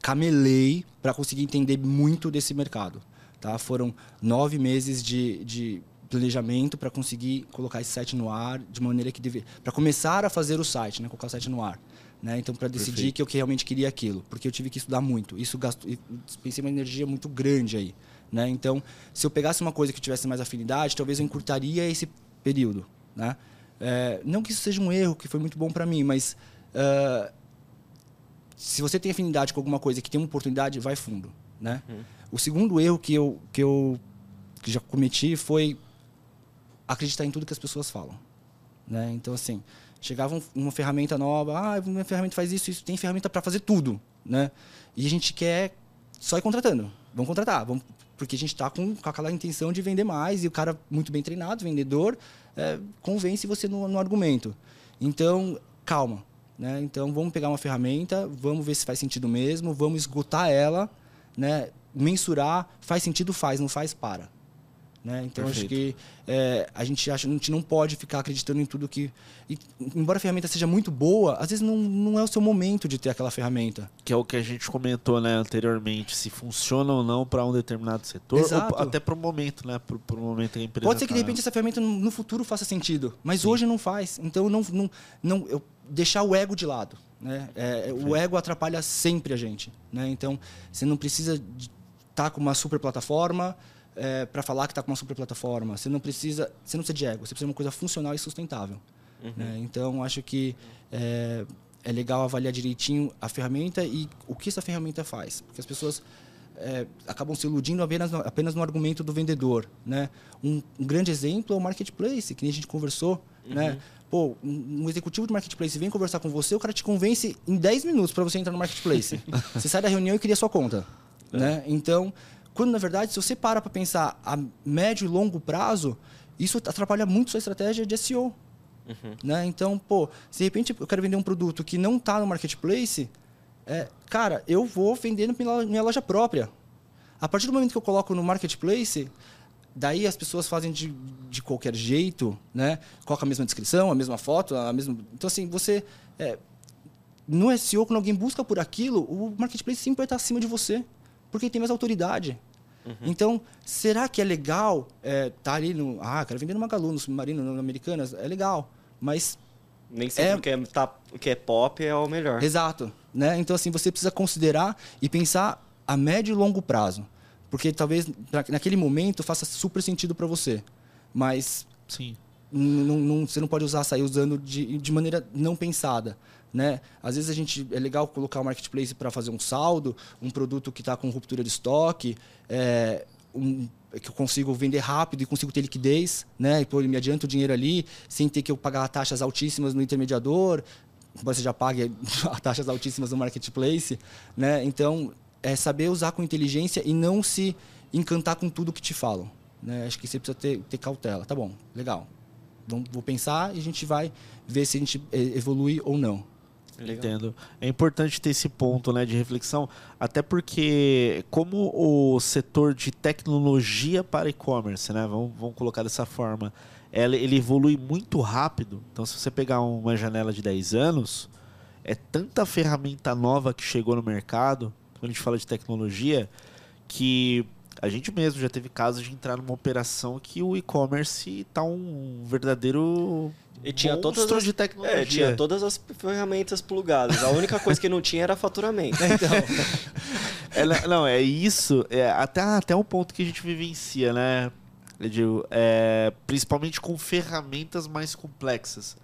camelei para conseguir entender muito desse mercado. Tá? Foram nove meses de, de planejamento para conseguir colocar esse site no ar de maneira que deve para começar a fazer o site, né, colocar o site no ar, né? Então para decidir Perfeito. que eu que realmente queria aquilo, porque eu tive que estudar muito. Isso gastou, pensei uma energia muito grande aí, né? Então, se eu pegasse uma coisa que tivesse mais afinidade, talvez eu encurtaria esse período, né? É, não que isso seja um erro, que foi muito bom para mim, mas uh, se você tem afinidade com alguma coisa que tem uma oportunidade, vai fundo, né? Hum. O segundo erro que eu que eu que já cometi foi acreditar em tudo que as pessoas falam. Né? Então, assim, chegava uma ferramenta nova, ah, uma ferramenta faz isso, isso, tem ferramenta para fazer tudo. Né? E a gente quer só ir contratando. Vamos contratar, vamos, porque a gente está com, com, aquela intenção de vender mais e o cara muito bem treinado, vendedor, é, convence você no, no argumento. Então, calma. Né? Então, vamos pegar uma ferramenta, vamos ver se faz sentido mesmo, vamos esgotar ela, né? mensurar, faz sentido, faz, não faz, para. Né? Então Perfeito. acho que é, a gente acha a gente não pode ficar acreditando em tudo que. E, embora a ferramenta seja muito boa, às vezes não, não é o seu momento de ter aquela ferramenta. Que é o que a gente comentou né, anteriormente, se funciona ou não para um determinado setor, Exato. ou até para o momento, né? Para o momento que a empresa. Pode ser que de tá repente essa ferramenta no futuro faça sentido, mas Sim. hoje não faz. Então não, não, não eu, deixar o ego de lado. Né? É, o ego atrapalha sempre a gente. Né? Então você não precisa estar tá com uma super plataforma é, para falar que está com uma super plataforma. Você não precisa, você não precisa de ego, você precisa de uma coisa funcional e sustentável. Uhum. Né? Então, acho que é, é, legal avaliar direitinho a ferramenta e o que essa ferramenta faz. Porque as pessoas é, acabam se iludindo apenas no, apenas no argumento do vendedor. Né? Um, um, grande exemplo é o marketplace, que nem a gente conversou. Uhum. Né? Pô, um executivo de marketplace vem conversar com você, o cara te convence em 10 minutos para você entrar no marketplace. você sai da reunião e cria sua conta. É. Né? Então, quando, na verdade, se você para para pensar a médio e longo prazo, isso atrapalha muito sua estratégia de SEO. Uhum. Né? Então, pô, se de repente eu quero vender um produto que não está no marketplace, é, cara, eu vou vender na minha loja própria. A partir do momento que eu coloco no marketplace, daí as pessoas fazem de, de qualquer jeito, né? Coloca a mesma descrição, a mesma foto, a mesma. Então, assim, você. É, no SEO, quando alguém busca por aquilo, o marketplace sempre vai estar acima de você porque tem mais autoridade. Uhum. Então, será que é legal estar é, tá ali no. Ah, quero vender no Magalu, no Submarino, no Americanas? É legal. Mas. Nem sempre é... o, que é, tá, o que é pop é o melhor. Exato. Né? Então, assim, você precisa considerar e pensar a médio e longo prazo. Porque talvez naquele momento faça super sentido para você. Mas. Sim. Não, você não pode usar, sair usando de, de maneira não pensada. Né? Às vezes a gente é legal colocar o marketplace para fazer um saldo, um produto que está com ruptura de estoque, é, um, que eu consigo vender rápido e consigo ter liquidez, né? E pô, me adianta o dinheiro ali sem ter que eu pagar taxas altíssimas no intermediador, você já pague taxas altíssimas no marketplace, né? Então é saber usar com inteligência e não se encantar com tudo que te falam. Né? Acho que você precisa ter, ter cautela. Tá bom, legal. Vou pensar e a gente vai ver se a gente é, evolui ou não. Legal. Entendo. É importante ter esse ponto né, de reflexão, até porque como o setor de tecnologia para e-commerce, né, vamos, vamos colocar dessa forma, ele, evolui muito rápido. Então, se você pegar uma janela de 10 anos, é tanta ferramenta nova que chegou no mercado, quando a gente fala de tecnologia, que a gente mesmo já teve casos de entrar numa operação que o e-commerce está um verdadeiro e tinha todas as, de tecnologia. É, tinha todas as ferramentas plugadas. A única coisa que não tinha era faturamento. Então. é, não, é isso. É, até, até um ponto que a gente vivencia, né? Eu digo, é, principalmente com ferramentas mais complexas.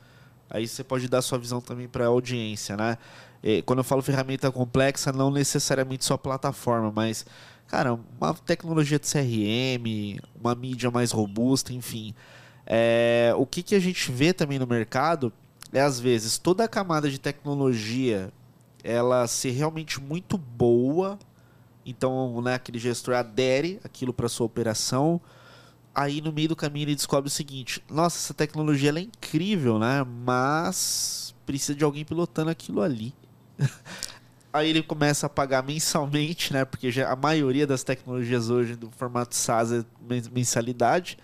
Aí você pode dar sua visão também para a audiência, né? E, quando eu falo ferramenta complexa, não necessariamente só plataforma, mas, cara, uma tecnologia de CRM, uma mídia mais robusta, enfim. É, o que, que a gente vê também no mercado é, às vezes, toda a camada de tecnologia ela ser realmente muito boa. Então, né, aquele gestor adere aquilo para sua operação. Aí, no meio do caminho, ele descobre o seguinte: nossa, essa tecnologia é incrível, né? Mas precisa de alguém pilotando aquilo ali. Aí ele começa a pagar mensalmente, né? Porque já a maioria das tecnologias hoje do formato SaaS é mensalidade.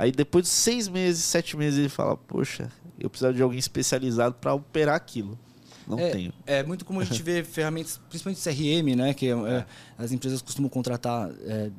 Aí depois de seis meses, sete meses, ele fala, poxa, eu precisava de alguém especializado para operar aquilo. não é, tenho. É muito como a gente vê ferramentas, principalmente CRM, né? Que é, é. as empresas costumam contratar é,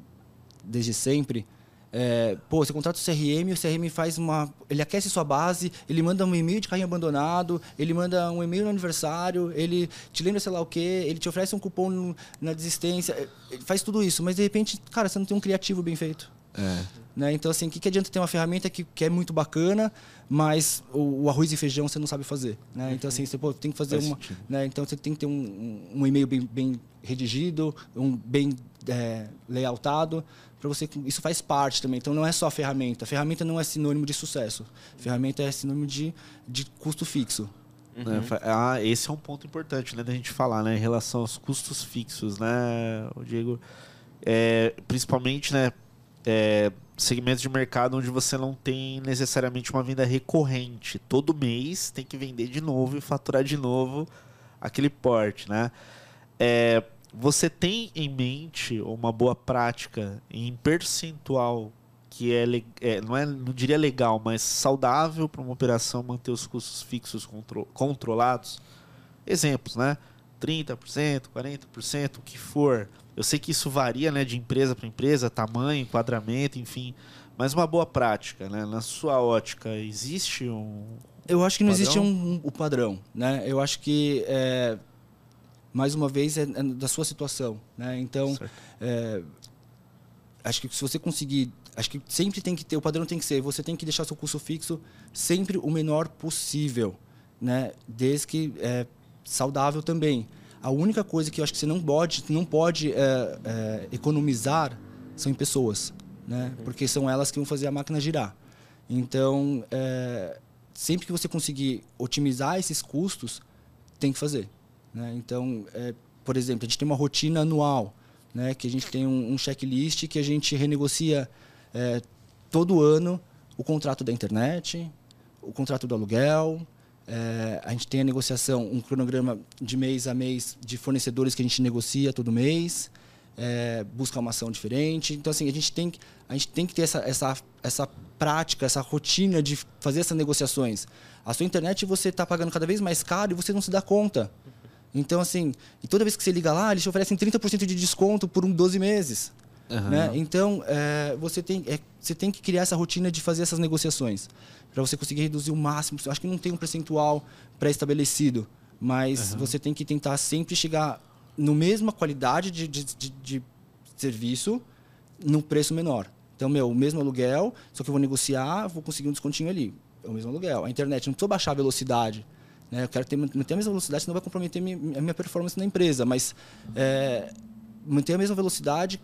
desde sempre. É, pô, você contrata o CRM, o CRM faz uma. Ele aquece sua base, ele manda um e-mail de carrinho abandonado, ele manda um e-mail no aniversário, ele te lembra sei lá o quê, ele te oferece um cupom no, na desistência, ele faz tudo isso, mas de repente, cara, você não tem um criativo bem feito. É. Né? Então, assim, o que, que adianta ter uma ferramenta que, que é muito bacana, mas o, o, arroz e feijão você não sabe fazer. Né? Então, assim, você pô, tem que fazer Faz uma. Né? Então, você tem que ter um, um, e-mail bem, bem, redigido, um bem é, layoutado. Para você, isso faz parte também. Então, não é só a ferramenta. A ferramenta não é sinônimo de sucesso. A ferramenta é sinônimo de, de custo fixo. Uhum. É, ah, esse é um ponto importante né, da gente falar, né, em relação aos custos fixos, né, o Diego, é, principalmente, né, é, segmentos de mercado onde você não tem necessariamente uma venda recorrente. Todo mês tem que vender de novo e faturar de novo aquele porte, né? É, você tem em mente uma boa prática em percentual que é, é, não é não diria legal, mas saudável para uma operação manter os custos fixos contro controlados? Exemplos, né? 30%, 40%, o que for. Eu sei que isso varia né, de empresa para empresa, tamanho, enquadramento, enfim. Mas uma boa prática, né? Na sua ótica, existe um. Eu acho que não padrão? existe um, um, um, padrão, né? Eu acho que, é, mais uma vez, é, é, da sua situação, né? Então, é, acho que se você conseguir acho que sempre tem que ter o padrão tem que ser você tem que deixar seu custo fixo sempre o menor possível né desde que é saudável também a única coisa que eu acho que você não pode, não pode é, é, economizar são em pessoas, né? Uhum. Porque são elas que vão fazer a máquina girar. Então, é, sempre que você conseguir otimizar esses custos, tem que fazer. Né? Então, é, por exemplo, a gente tem uma rotina anual, né? Que a gente tem um, um checklist que a gente renegocia é, todo ano o contrato da internet, o contrato do aluguel, é, a gente tem a negociação, um cronograma de mês a mês de fornecedores que a gente negocia todo mês, é, busca uma ação diferente. Então, assim, a gente tem, a gente tem que ter essa, essa, essa prática, essa rotina de fazer essas negociações. A sua internet você está pagando cada vez mais caro e você não se dá conta. Então, assim, e toda vez que você liga lá, eles te oferecem 30% de desconto por um 12 meses. Uhum. Né? Então, é, você, tem, é, você tem que criar essa rotina de fazer essas negociações para você conseguir reduzir o máximo. Acho que não tem um percentual pré-estabelecido, mas uhum. você tem que tentar sempre chegar no mesma qualidade de, de, de, de serviço no preço menor. Então, meu, o mesmo aluguel, só que eu vou negociar, vou conseguir um descontinho ali. É o mesmo aluguel. A internet, não precisa baixar a velocidade. Né? Eu quero ter, manter a mesma velocidade, senão vai comprometer a minha performance na empresa. Mas é, manter a mesma velocidade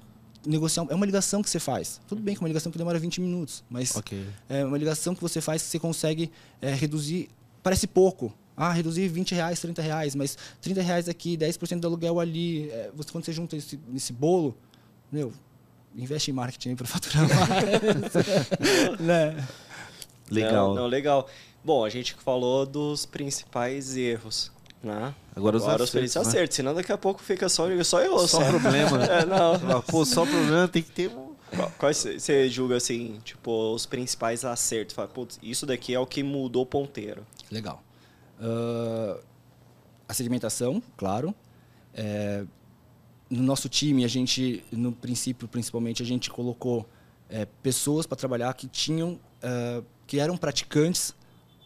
negociar é uma ligação que você faz. Tudo bem que é uma ligação que demora 20 minutos, mas okay. é uma ligação que você faz que você consegue é, reduzir. Parece pouco. Ah, reduzir 20 reais, 30 reais, mas 30 reais aqui, 10% do aluguel ali. É, você, quando você junta esse, esse bolo, meu, investe em marketing para faturar mais. né? Legal. Não, não, legal. Bom, a gente falou dos principais erros. Né? Agora os Agora acertos, os né? senão daqui a pouco fica só, só erro. Só, problema. é, não. Pô, só problema tem que ter Quais você julga assim, tipo, os principais acertos? Fala, putz, isso daqui é o que mudou o ponteiro. Legal. Uh, a segmentação, claro. É, no nosso time, a gente, no princípio, principalmente, a gente colocou é, pessoas para trabalhar que tinham, uh, que eram praticantes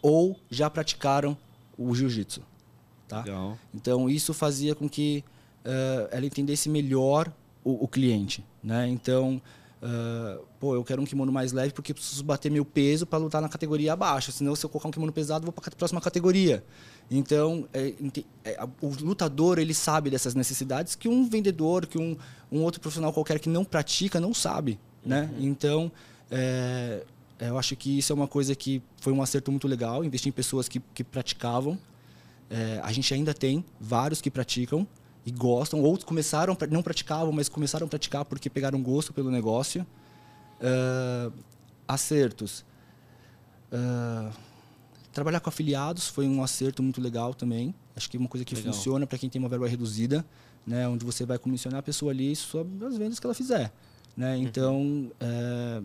ou já praticaram o jiu-jitsu. Tá? Legal. Então, isso fazia com que uh, ela entendesse melhor o, o cliente. Né? Então, uh, pô, eu quero um kimono mais leve porque preciso bater meu peso para lutar na categoria abaixo. Senão, se eu colocar um kimono pesado, vou para a próxima categoria. Então, é, é, o lutador ele sabe dessas necessidades que um vendedor, que um, um outro profissional qualquer que não pratica não sabe. Né? Uhum. Então, é, eu acho que isso é uma coisa que foi um acerto muito legal, investir em pessoas que, que praticavam. É, a gente ainda tem vários que praticam e gostam, outros começaram, não praticavam, mas começaram a praticar porque pegaram gosto pelo negócio. Uh, acertos. Uh, trabalhar com afiliados foi um acerto muito legal também. Acho que é uma coisa que legal. funciona para quem tem uma verba reduzida, né, onde você vai comissionar a pessoa ali sobre as vendas que ela fizer. Né? Uhum. Então, é,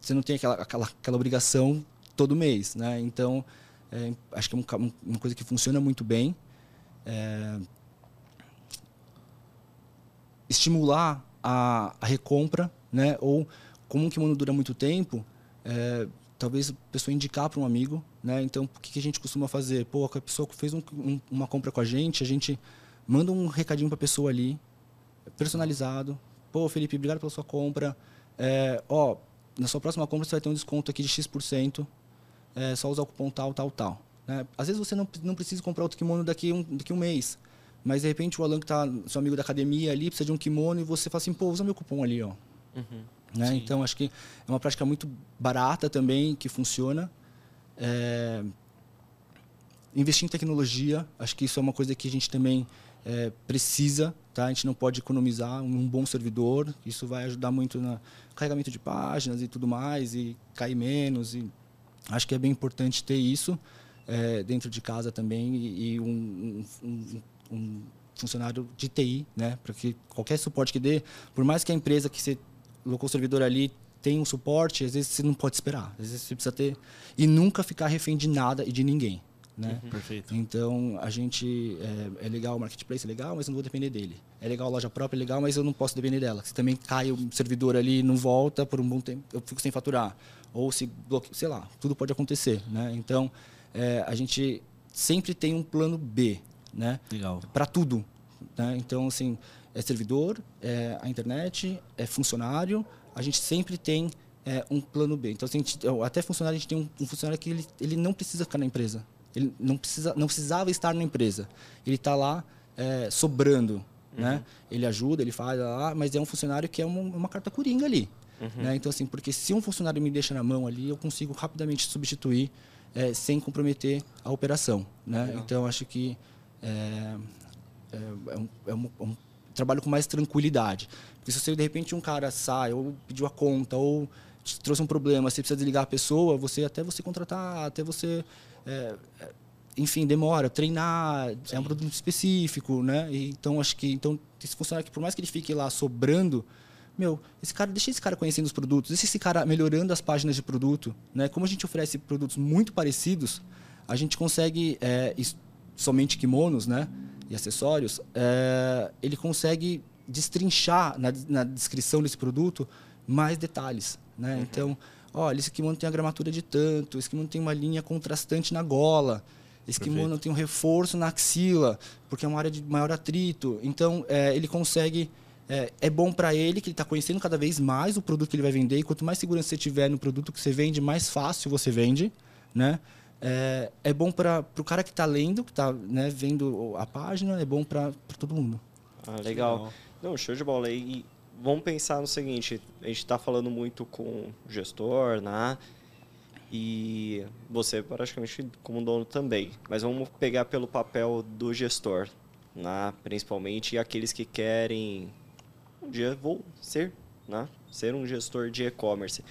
você não tem aquela, aquela, aquela obrigação todo mês. Né? Então, é, acho que é um, uma coisa que funciona muito bem. é, estimular a, a, recompra, né? Ou como um kimono dura muito tempo, é, talvez a pessoa indicar para um amigo, né? Então, o que, que, a gente costuma fazer? Pô, a pessoa fez um, um, uma compra com a gente, a gente manda um recadinho para a pessoa ali, personalizado. Pô, Felipe, obrigado pela sua compra. É, ó, na sua próxima compra você vai ter um desconto aqui de X%. É só usar o cupom tal, tal, tal. Né? Às vezes você não, não precisa comprar outro kimono daqui um, daqui um mês. Mas de repente o Alan que está seu amigo da academia ali precisa de um kimono e você fala assim, pô, usa meu cupom ali, ó. Uhum. Né? Então acho que é uma prática muito barata também que funciona. É... Investir em tecnologia, acho que isso é uma coisa que a gente também é, precisa, tá? A gente não pode economizar um bom servidor. Isso vai ajudar muito no carregamento de páginas e tudo mais e cair menos. E acho que é bem importante ter isso é, dentro de casa também e, e um, um, um, funcionário de TI, né? Para que qualquer suporte que dê, por mais que a empresa que você colocou o servidor ali tenha um suporte, às vezes você não pode esperar. Às vezes você precisa ter e nunca ficar refém de nada e de ninguém. Né? Uhum. Perfeito. Então, a gente. É, é, legal o marketplace, é legal, mas não vou depender dele. É legal a loja própria, é legal, mas eu não posso depender dela. Se também cai o servidor ali não volta por um bom tempo, eu fico sem faturar. Ou se bloqueia, sei lá, tudo pode acontecer. Né? Então, é, a gente sempre tem um plano B. Né? Legal. Para tudo. Né? Então, assim, é servidor, é a internet, é funcionário, a gente sempre tem é, um plano B. Então, assim, gente, até funcionário, a gente tem um, um funcionário que ele, ele não precisa ficar na empresa. Ele não, precisa, não precisava estar na empresa. Ele está lá é, sobrando. Uhum. Né? Ele ajuda, ele faz lá, mas é um funcionário que é uma, uma carta coringa ali. Uhum. Né? Então, assim, porque se um funcionário me deixa na mão ali, eu consigo rapidamente substituir é, sem comprometer a operação. Né? Então, acho que é, é, é, um, é um, um, trabalho com mais tranquilidade. Porque se você, de repente, um cara sai, ou pediu a conta, ou trouxe um problema, você precisa desligar a pessoa, você até você contratar, até você é, é, enfim, demora. Treinar Sim. é um produto específico, né? E, então, acho que então, esse funcionário que, por mais que ele fique lá sobrando, meu, esse cara, deixa esse cara conhecendo os produtos, deixa esse cara melhorando as páginas de produto, né? Como a gente oferece produtos muito parecidos, a gente consegue, é, somente kimonos, né? E acessórios, é, ele consegue destrinchar na, na, descrição desse produto mais detalhes, né? Uhum. Então, olha, esse kimono tem a gramatura de tanto, esse kimono tem uma linha contrastante na gola, esse Perfeito. kimono tem um reforço na axila, porque é uma área de maior atrito. Então, é, ele consegue... É, é bom para ele que ele está conhecendo cada vez mais o produto que ele vai vender. E quanto mais segurança você tiver no produto que você vende, mais fácil você vende, né? É, é bom para o cara que está lendo, que está né, vendo a página, é bom para todo mundo. Ah, legal. legal. Não, show de bola. E vamos pensar no seguinte: a gente está falando muito com o gestor, né? E você praticamente como dono também. Mas vamos pegar pelo papel do gestor, né? principalmente aqueles que querem um dia vou ser, né? ser um gestor de e-commerce.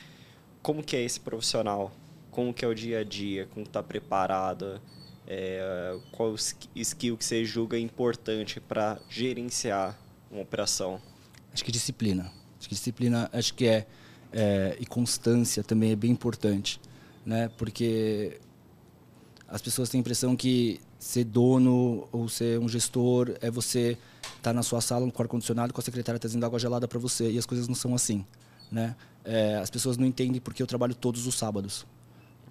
Como que é esse profissional? Como que é o dia a dia? Como está preparado? É, qual skill que você julga importante para gerenciar uma operação? Acho que disciplina. Acho que disciplina, acho que é, é e constância também é bem importante, né? Porque as pessoas têm a impressão que ser dono ou ser um gestor é você tá na sua sala com ar condicionado com a secretária trazendo água gelada para você e as coisas não são assim, né? É, as pessoas não entendem porque eu trabalho todos os sábados.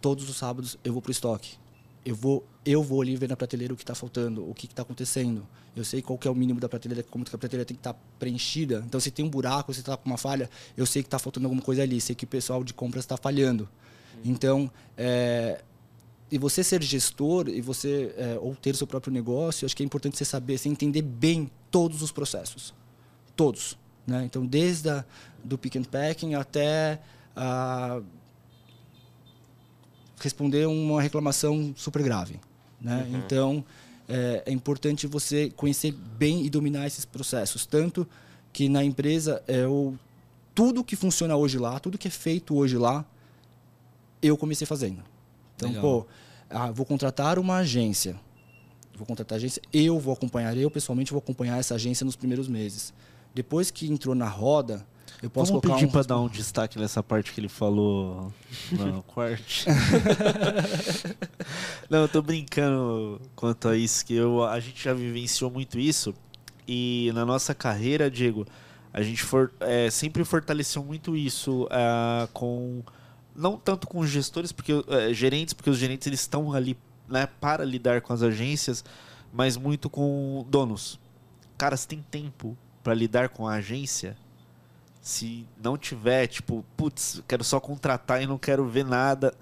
Todos os sábados eu vou pro estoque eu vou eu vou ali ver na prateleira o que está faltando, o que está acontecendo. Eu sei qual que é o mínimo da prateleira, como que a prateleira tem que estar tá preenchida. Então, se tem um buraco, se está com uma falha, eu sei que está faltando alguma coisa ali. Sei que o pessoal de compras está falhando. Então, é, e você ser gestor e você é, ou ter seu próprio negócio, acho que é importante você saber, você entender bem todos os processos, todos. Né? Então, desde a, do pick and packing até a responder uma reclamação super grave. Né? Uhum. Então, é, é, importante você conhecer bem e dominar esses processos. Tanto que na empresa, é, o, tudo que funciona hoje lá, tudo que é feito hoje lá, eu comecei fazendo. Então, Legal. pô, ah, vou contratar uma agência. Vou contratar a agência, eu vou acompanhar, eu pessoalmente vou acompanhar essa agência nos primeiros meses. Depois que entrou na roda, eu posso Vamos pedir um... para dar um destaque nessa parte que ele falou no corte. Não, eu tô brincando quanto a isso, que eu, a gente já vivenciou muito isso. E na nossa carreira, Diego, a gente for, é, sempre fortaleceu muito isso é, com. Não tanto com os gestores, porque é, gerentes, porque os gerentes eles estão ali né, para lidar com as agências, mas muito com donos. Cara, você tem tempo para lidar com a agência? Se não tiver, tipo, putz, quero só contratar e não quero ver nada,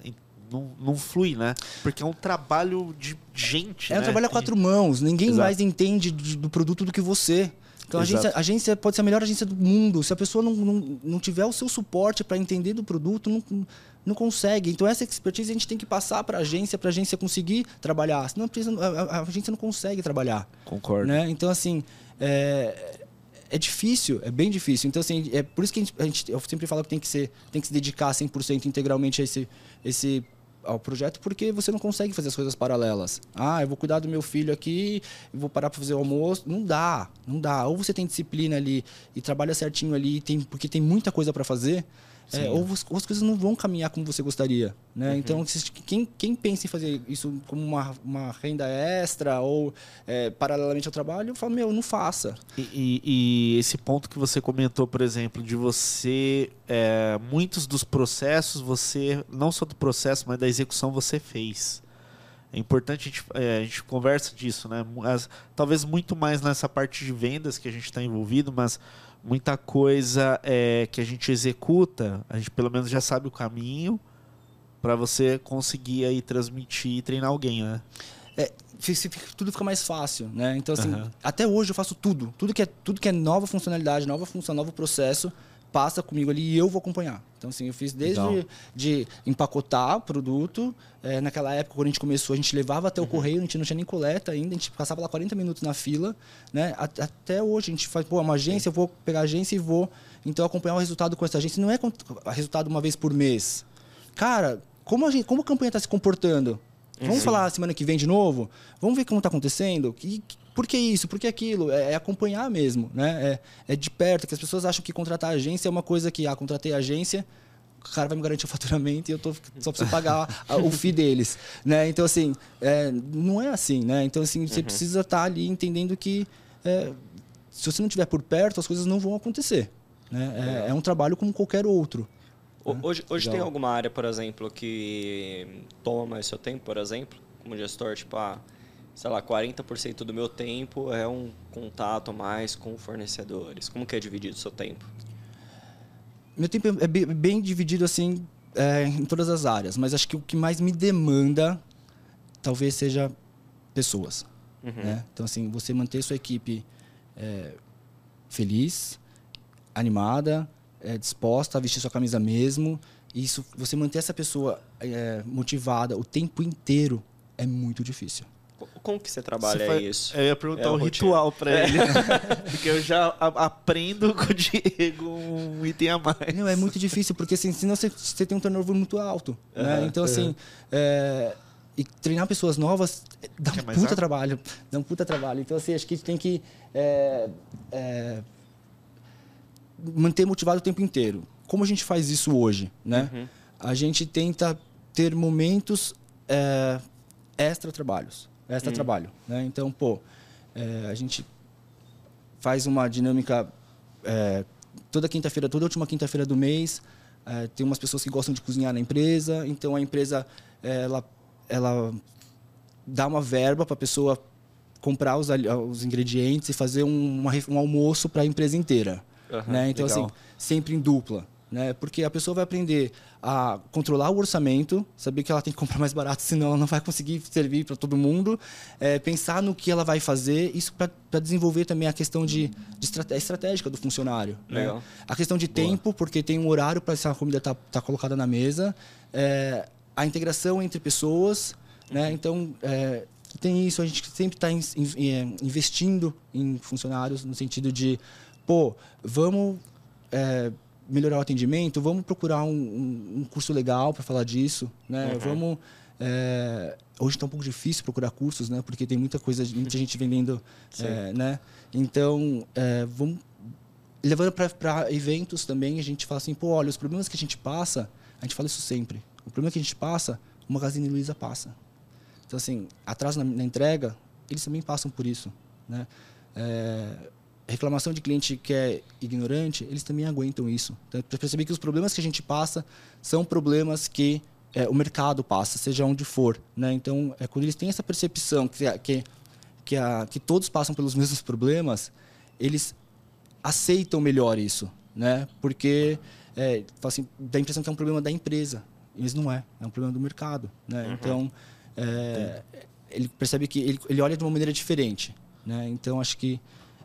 não, não flui, né? Porque é um trabalho de gente. É um né? trabalho a quatro mãos. Ninguém Exato. mais entende do produto do que você. Então a agência, a agência, pode ser a melhor agência do mundo. Se a pessoa não, não, não tiver o seu suporte para entender do produto, não, não consegue. Então essa expertise a gente tem que passar para a agência, para a agência conseguir trabalhar. Senão a, a, a, agência não consegue trabalhar. Concordo. Né? Então assim, é, é difícil, é bem difícil. Então assim, é por isso que a gente, a gente eu sempre falo que tem que ser, tem que se dedicar 100% integralmente a esse esse ao projeto porque você não consegue fazer as coisas paralelas. Ah, eu vou cuidar do meu filho aqui, vou parar para fazer o almoço. Não dá, não dá. Ou você tem disciplina ali e trabalha certinho ali, tem, porque tem muita coisa para fazer. É, ou, ou, as coisas não vão caminhar como você gostaria. Né? Uhum. Então, quem, quem pensa em fazer isso como uma, uma renda extra ou é, paralelamente ao trabalho, fala, meu, não faça. E, e, e, esse ponto que você comentou, por exemplo, de você. É, muitos dos processos, você. Não só do processo, mas da execução, você fez. É importante a gente, é, a gente conversa disso, né? As, talvez muito mais nessa parte de vendas que a gente está envolvido, mas muita coisa é, que a gente executa, a gente pelo menos já sabe o caminho para você conseguir aí transmitir e treinar alguém, né? É, tudo fica mais fácil, né? Então assim, uhum. até hoje eu faço tudo, tudo que é tudo que é nova funcionalidade, nova função, novo processo, passa comigo ali e eu vou acompanhar. Então, assim, eu fiz desde Legal. de empacotar produto. É, naquela época, quando a gente começou, a gente levava até o uhum. correio, a gente não tinha nem coleta ainda, a gente passava lá 40 minutos na fila. Né? Até hoje, a gente faz, pô, uma agência, eu vou pegar a agência e vou, então, acompanhar o resultado com essa agência. Não é resultado uma vez por mês. Cara, como a, gente, como a campanha está se comportando? Vamos Sim. falar semana que vem de novo? Vamos ver como está acontecendo? Que, por que isso? Por que aquilo? É, é acompanhar mesmo, né? É, é, de perto, que as pessoas acham que contratar agência é uma coisa que, ah, contratei agência, o cara vai me garantir o faturamento e eu tô, só preciso pagar a, o FII deles, né? Então, assim, é, não é assim, né? Então, assim, você uhum. precisa estar tá ali entendendo que é, se você não estiver por perto, as coisas não vão acontecer, né? É, é um trabalho como qualquer outro. Né? Hoje, hoje tem alguma área, por exemplo, que toma mais seu tempo, por exemplo, como gestor, tipo, ah, sei lá, 40% do meu tempo é um contato mais com fornecedores. Como que é dividido o seu tempo? Meu tempo é bem dividido assim é, em todas as áreas, mas acho que o que mais me demanda talvez seja pessoas. Uhum. Né? Então, assim, você manter sua equipe é, feliz, animada, é, disposta a vestir sua camisa mesmo. Isso, você manter essa pessoa é, motivada o tempo inteiro é muito difícil. Como que você trabalha você isso? Eu ia perguntar é um ritual para é. ele. porque eu já aprendo com o Diego um item a mais. Não, é muito difícil, porque assim, senão você, você tem um turnover muito alto. Uhum, né? Então, assim, é, e treinar pessoas novas dá um puta trabalho. Dá um puta trabalho. Então, assim, acho que a gente tem que é, é, manter motivado o tempo inteiro. Como a gente faz isso hoje? Né? Uhum. A gente tenta ter momentos é, extra-trabalhos extra hum. trabalho. Né? Então, pô, é, a gente faz uma dinâmica é, toda quinta-feira, toda última quinta-feira do mês. É, tem umas pessoas que gostam de cozinhar na empresa, então a empresa ela, ela dá uma verba para a pessoa comprar os, os ingredientes e fazer um, uma, um almoço para a empresa inteira. Uhum, né? Então, assim, legal. assim, sempre em dupla né? Porque a pessoa vai aprender a controlar o orçamento, saber que ela tem que comprar mais barato, senão ela não vai conseguir servir para todo mundo, é, pensar no que ela vai fazer, isso para desenvolver também a questão de, de estratégia, estratégica do funcionário. Né? A questão de Boa. tempo, porque tem um horário para essa comida estar tá, tá colocada na mesa, é, a integração entre pessoas, né? Então é, tem isso, a gente sempre está in, in, é, investindo em funcionários no sentido de, pô, vamos é, melhorar o atendimento, vamos procurar um, um, um curso legal para falar disso, né? Uhum. Vamos é, hoje está um pouco difícil procurar cursos, né? Porque tem muita coisa, muita gente vendendo, é, né? Então, é, vamos levando para eventos também, a gente fala assim, pô, olha, os problemas que a gente passa, a gente fala isso sempre. O problema que a gente passa, o Magazine Luiza passa. Então, assim, atraso na, na entrega, eles também passam por isso, né? Reclamação de cliente que é ignorante, eles também aguentam isso. Então, para perceber que os problemas que a gente passa são problemas que é, o mercado passa, seja onde for. Né? Então, é, quando eles têm essa percepção que, que, que, a, que todos passam pelos mesmos problemas, eles aceitam melhor isso. Né? Porque é, assim, dá a impressão que é um problema da empresa. Mas não é, é um problema do mercado. Né? Uhum. Então, é, ele percebe que ele, ele olha de uma maneira diferente. Né? Então, acho que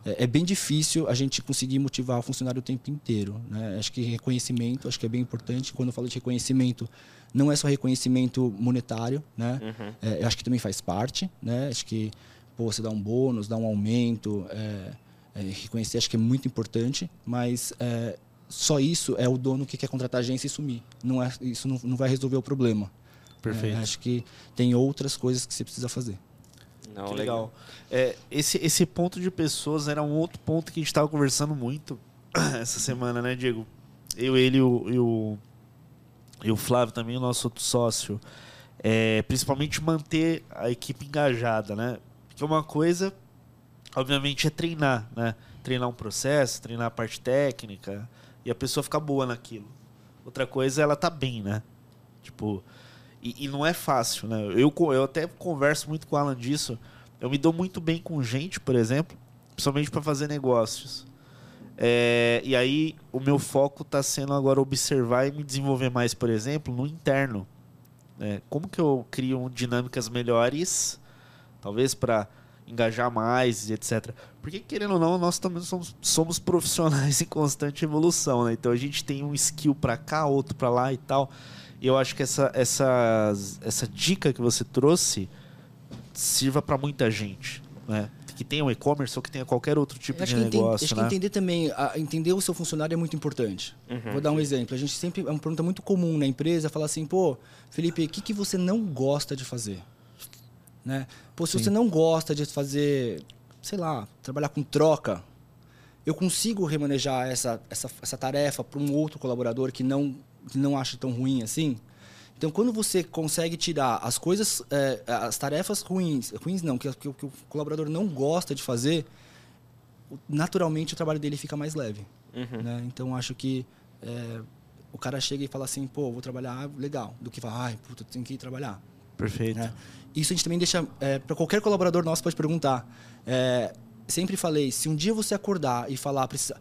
é, é bem difícil a gente conseguir motivar o funcionário o tempo inteiro. Né? Acho que reconhecimento, acho que é bem importante. Quando eu falo de reconhecimento, não é só reconhecimento monetário, né? Uhum. É, eu acho que também faz parte, né? Acho que pô, você dá um bônus, dá um aumento, é, é, reconhecer acho que é muito importante, mas é, só isso é o dono que quer contratar a agência e sumir. Não é, isso não, não vai resolver o problema. Perfeito. É, acho que tem outras coisas que você precisa fazer. Não, legal. legal. É, esse, esse ponto de pessoas era um outro ponto que a gente estava conversando muito essa semana, né, Diego? Eu, ele e o, e o, e o Flávio também, o nosso outro sócio. É, principalmente manter a equipe engajada, né? Porque uma coisa, obviamente, é treinar, né? Treinar um processo, treinar a parte técnica e a pessoa ficar boa naquilo. Outra coisa é ela tá bem, né? Tipo, e, e, não é fácil, né? Eu, eu até converso muito com o Alan disso. Eu me dou muito bem com gente, por exemplo, principalmente para fazer negócios. É, e aí o meu foco está sendo agora observar e me desenvolver mais, por exemplo, no interno. É, como que eu crio dinâmicas melhores, talvez para engajar mais, etc. Porque, querendo ou não, nós também somos, somos profissionais em constante evolução, né? Então a gente tem um skill para cá, outro para lá e tal. E eu acho que essa, essa, essa dica que você trouxe sirva para muita gente, né? Que tenha um e-commerce ou que tenha qualquer outro tipo de negócio. Acho né? que entender também, a, entender o seu funcionário é muito importante. Uhum. Vou dar um exemplo. A gente sempre, é uma pergunta muito comum na empresa, falar assim, pô, Felipe, o que, que você não gosta de fazer? Né? Pô, se Sim. você não gosta de fazer, sei lá, trabalhar com troca, eu consigo remanejar essa, essa, essa tarefa para um outro colaborador que não que não acha tão ruim assim. Então, quando você consegue tirar as coisas, é, as tarefas ruins, ruins não, que, que, que, o colaborador não gosta de fazer, naturalmente o trabalho dele fica mais leve. Uhum. Né? Então, acho que é, o cara chega e fala assim, pô, vou trabalhar, legal, do que falar, ai, puta, tem que ir trabalhar. Perfeito. Né? Isso a gente também deixa, é, para qualquer colaborador nosso pode perguntar. É, sempre falei, se um dia você acordar e falar, precisa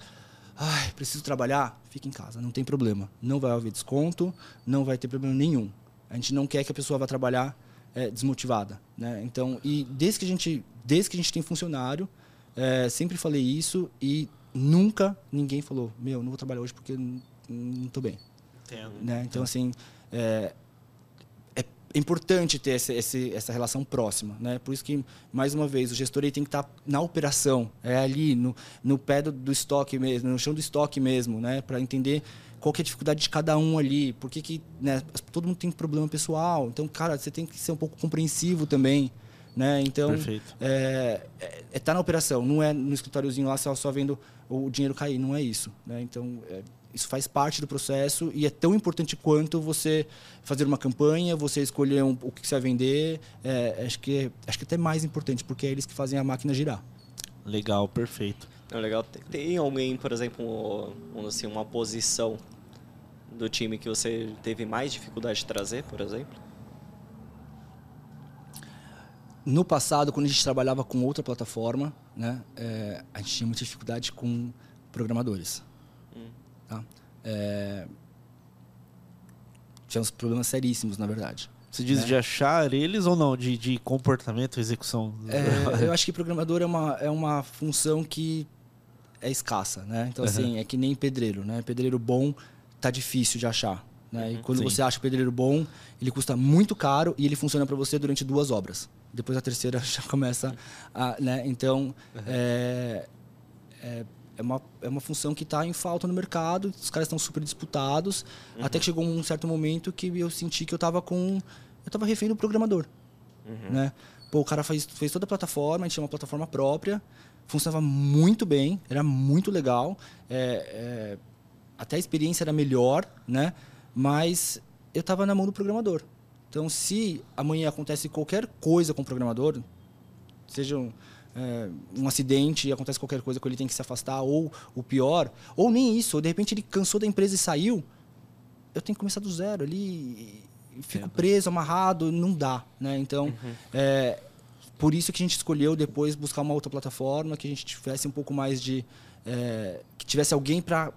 ai, preciso trabalhar, fica em casa, não tem problema. Não vai haver desconto, não vai ter problema nenhum. A gente não quer que a pessoa vá trabalhar é, desmotivada, né? Então, e desde que a gente, desde que a gente tem funcionário, é, sempre falei isso e nunca ninguém falou, meu, não vou trabalhar hoje porque não estou bem. Entendo. Né? Então, assim, é, é importante ter esse, esse, essa relação próxima. Né? Por isso que, mais uma vez, o gestor tem que estar na operação, é ali, no, no pé do, do estoque mesmo, no chão do estoque mesmo, né? para entender qual que é a dificuldade de cada um ali, por que, que né? todo mundo tem problema pessoal. Então, cara, você tem que ser um pouco compreensivo também. Né? Então, Perfeito. é, é, é tá na operação, não é no escritóriozinho lá só, só vendo o dinheiro cair, não é isso. Né? Então, é, isso faz parte do processo e é tão importante quanto você fazer uma campanha, você escolher um, o que você vai vender. É, acho, que, acho que até mais importante, porque é eles que fazem a máquina girar. Legal, perfeito. É legal. Tem alguém, por exemplo, assim, uma posição do time que você teve mais dificuldade de trazer, por exemplo? No passado, quando a gente trabalhava com outra plataforma, né, é, a gente tinha muita dificuldade com programadores. Tá? É... Tivemos problemas seríssimos, na verdade. Você diz né? de achar eles ou não? De, de comportamento, execução? É, eu acho que programador é uma, é uma função que é escassa, né? Então, uhum. assim, é que nem pedreiro, né? Pedreiro bom tá difícil de achar. Né? E uhum. quando Sim. você acha o pedreiro bom, ele custa muito caro e ele funciona para você durante duas obras. Depois a terceira já começa a... Né? Então, uhum. é, é, é uma, é uma função que está em falta no mercado, os caras estão super disputados, uhum. até que chegou um certo momento que eu senti que eu estava com... Eu estava refém do programador, uhum. né? Pô, o cara fez, fez toda a plataforma, a gente tinha uma plataforma própria, funcionava muito bem, era muito legal, é, é, até a experiência era melhor, né? Mas eu estava na mão do programador. Então, se amanhã acontece qualquer coisa com o programador, seja um, é, um acidente e acontece qualquer coisa que ele tem que se afastar, ou o pior, ou nem isso, ou de repente ele cansou da empresa e saiu, eu tenho que começar do zero ali, fico preso, amarrado, não dá, né? Então, uhum. é, por isso que a gente escolheu depois buscar uma outra plataforma que a gente tivesse um pouco mais de é, que tivesse alguém para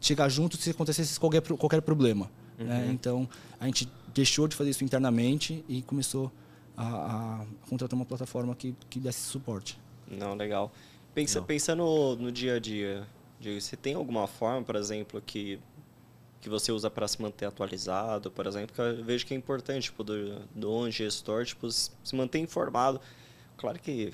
chegar junto se acontecesse qualquer qualquer problema, né? uhum. né? Então, a gente deixou de fazer isso internamente e começou a, a contratar uma plataforma que, que desse suporte. Não, legal. Pensa, Não. Pensando no dia a dia, você tem alguma forma, por exemplo, que que você usa para se manter atualizado, por exemplo, que eu vejo que é importante, tipo, do, do um gestor, tipo, se manter informado. Claro que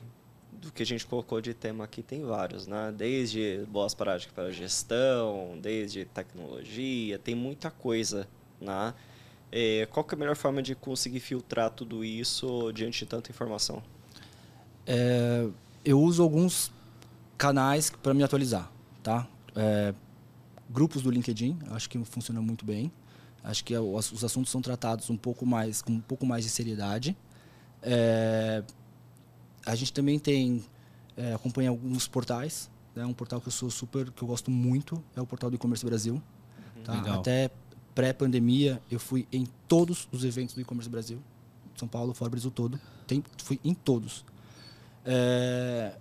do que a gente colocou de tema aqui tem vários, né? Desde boas práticas para gestão, desde tecnologia, tem muita coisa, né? É, qual que é a melhor forma de conseguir filtrar tudo isso diante de tanta informação? É, eu uso alguns canais para me atualizar, tá? É, grupos do LinkedIn, acho que funciona muito bem. Acho que os assuntos são tratados um pouco mais com um pouco mais de seriedade. É, a gente também tem é, acompanha alguns portais. Né? Um portal que eu sou super, que eu gosto muito é o portal do e-commerce Brasil. Uhum. Tá? Até pré-pandemia eu fui em todos os eventos do e-commerce Brasil, São Paulo, fora Brasil todo. Tem, fui em todos. É,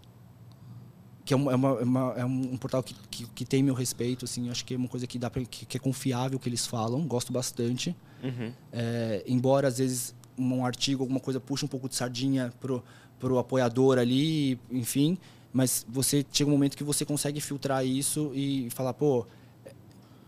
que é, uma, é, uma, é um portal que, que, que, tem meu respeito, assim, acho que é uma coisa que dá pra, que, que é confiável que eles falam, gosto bastante. Uhum. É, embora às vezes um artigo, alguma coisa puxa um pouco de sardinha pro, pro apoiador ali, enfim, mas você chega um momento que você consegue filtrar isso e falar, pô,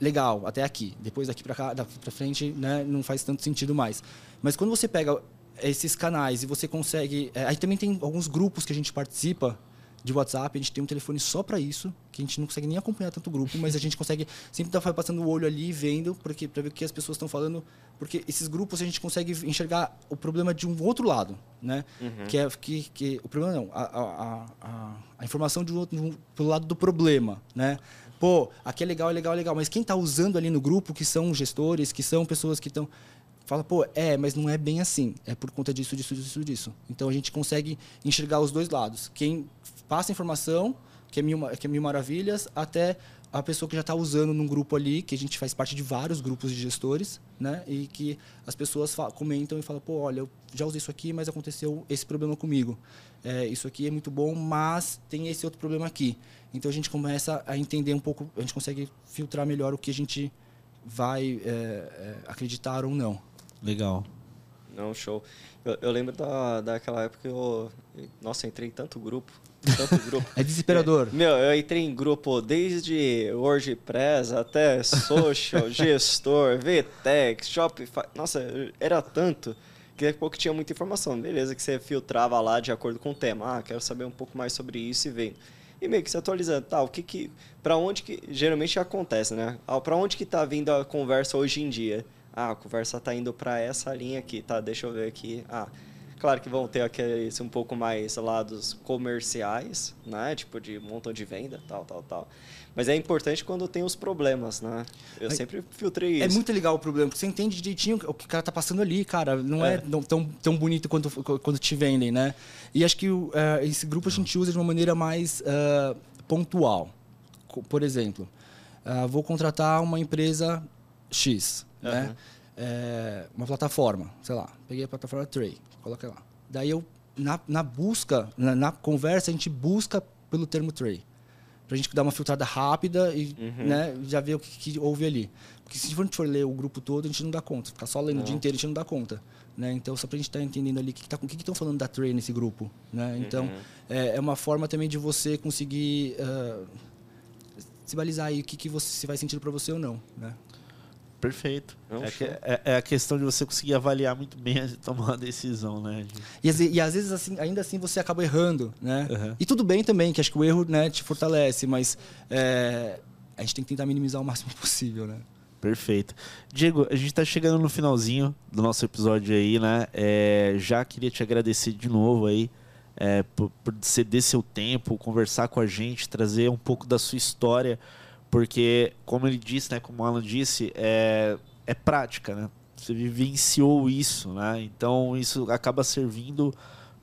legal, até aqui. Depois daqui para cá, daqui para frente, né, não faz tanto sentido mais. Mas quando você pega esses canais e você consegue, é, aí também tem alguns grupos que a gente participa de WhatsApp, a gente tem um telefone só para isso, que a gente não consegue nem acompanhar tanto grupo, mas a gente consegue sempre estar tá passando o olho ali vendo, porque para ver o que as pessoas estão falando, porque esses grupos a gente consegue enxergar o problema de um outro lado, né? Uhum. Que é que, que o problema não, a, a, a, a informação de um outro, pelo lado do problema, né? Pô, aqui é legal, é legal, é legal, mas quem está usando ali no grupo, que são gestores, que são pessoas que estão fala, pô, é, mas não é bem assim. É por conta disso, disso, disso, disso. Então a gente consegue enxergar os dois lados. Quem passa informação, que é mil, que é mil maravilhas, até a pessoa que já está usando num grupo ali, que a gente faz parte de vários grupos de gestores, né? E que as pessoas comentam e falam, pô, olha, eu já usei isso aqui, mas aconteceu esse problema comigo. É, isso aqui é muito bom, mas tem esse outro problema aqui. Então a gente começa a entender um pouco, a gente consegue filtrar melhor o que a gente vai é, é, acreditar ou não. Legal. Não, show. Eu, eu, lembro da, daquela época que eu. Nossa, entrei em tanto grupo. Tanto grupo. é desesperador. É, meu, eu entrei em grupo desde WordPress até Social, Gestor, VTEX, Shopify. Nossa, era tanto que daqui a pouco tinha muita informação. Beleza, que você filtrava lá de acordo com o tema. Ah, quero saber um pouco mais sobre isso e vem. E meio que se atualizando, tá, o que que... Pra onde que... Geralmente acontece, né? Ah, pra onde que tá vindo a conversa hoje em dia? Ah, a conversa está indo para essa linha aqui, tá? Deixa eu ver aqui. Ah, claro que vão ter aqueles um pouco mais lados comerciais, né? Tipo de montão de venda, tal, tal, tal. Mas é importante quando tem os problemas, né? Eu é, sempre filtrei é isso. É muito legal o problema, porque você entende direitinho o que o cara tá passando ali, cara. Não é, é tão, tão bonito quanto quando te vendem, né? E acho que uh, esse grupo a gente usa de uma maneira mais uh, pontual. Por exemplo, uh, vou contratar uma empresa X uhum. né? É, uma plataforma, sei lá, peguei a plataforma Tray, coloquei lá. Daí eu, na, na busca, na, na, conversa, a gente busca pelo termo Tray. Pra gente dar uma filtrada rápida e uhum. né, já ver o que, que, houve ali. Porque se a gente for ler o grupo todo, a gente não dá conta. Ficar só lendo não. o dia inteiro, a gente não dá conta. Né? Então, só pra gente estar tá entendendo ali o que, que, tá, que estão falando da Tray nesse grupo. Né? Então, uhum. é, é, uma forma também de você conseguir uh, se balizar aí o que, que você, se vai sentido para você ou não. Né? Perfeito. É, que, é, é, a questão de você conseguir avaliar muito bem de tomar uma decisão, né? E, e, às vezes, assim, ainda assim, você acaba errando, né? Uhum. E tudo bem também, que acho que o erro né, te fortalece, mas é, a gente tem que tentar minimizar o máximo possível, né? Perfeito. Diego, a gente está chegando no finalzinho do nosso episódio aí, né? É, já queria te agradecer de novo aí é, por, por ceder seu tempo, conversar com a gente, trazer um pouco da sua história porque, como ele disse, né, como o Alan disse, é, é prática, né? você vivenciou isso, né? Então isso acaba servindo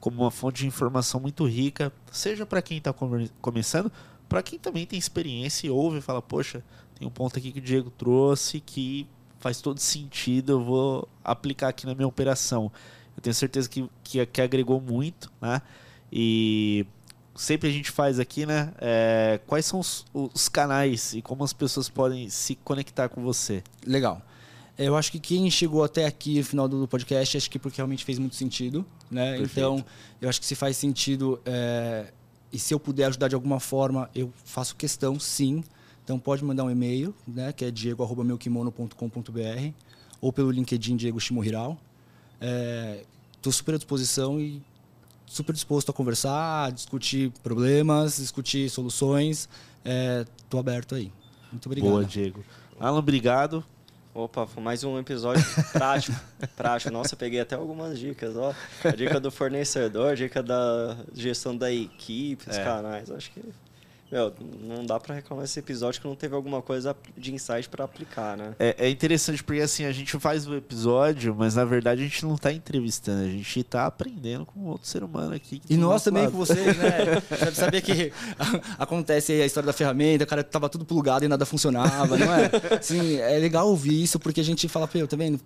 como uma fonte de informação muito rica, seja para quem está começando, para quem também tem experiência e ouve e fala, poxa, tem um ponto aqui que o Diego trouxe que faz todo sentido, eu vou aplicar aqui na minha operação. Eu tenho certeza que, que, que agregou muito, né? E sempre a gente faz aqui, né? É, quais são os, os, canais e como as pessoas podem se conectar com você? Legal. Eu acho que quem chegou até aqui no final do podcast, acho que porque realmente fez muito sentido, né? Perfeito. Então, eu acho que se faz sentido é, e se eu puder ajudar de alguma forma, eu faço questão, sim. Então pode mandar um e-mail, né, que é diego@meukimono.com.br ou pelo LinkedIn Diego Shimohiral. Estou é, super à disposição e super disposto a conversar, a discutir problemas, discutir soluções. Estou é, aberto aí. Muito obrigado. Boa, Diego. Alan, obrigado. Opa, foi mais um episódio prático. prático. Nossa, eu peguei até algumas dicas. Ó. A dica do fornecedor, a dica da gestão da equipe, os é. canais. Acho que meu, não dá para reclamar desse episódio que não teve alguma coisa de insight para aplicar, né? É, é, interessante porque assim, a gente faz o episódio, mas na verdade a gente não tá entrevistando, a gente tá aprendendo com outro ser humano aqui. E nós também lado. com vocês, né? Deve saber que acontece aí a história da ferramenta, o cara tava tudo plugado e nada funcionava, não é? Assim, é legal ouvir isso porque a gente fala, pô, tá vendo?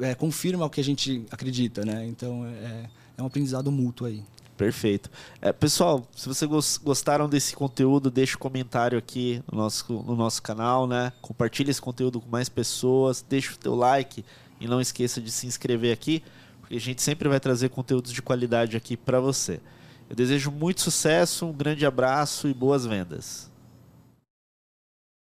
É, confirma o que a gente acredita, né? Então é, é um aprendizado mútuo aí. Perfeito. É, pessoal, se vocês gostaram desse conteúdo, deixe um comentário aqui no nosso, no nosso canal, né? Compartilhe esse conteúdo com mais pessoas, deixe o teu like e não esqueça de se inscrever aqui, porque a gente sempre vai trazer conteúdos de qualidade aqui para você. Eu desejo muito sucesso, um grande abraço e boas vendas.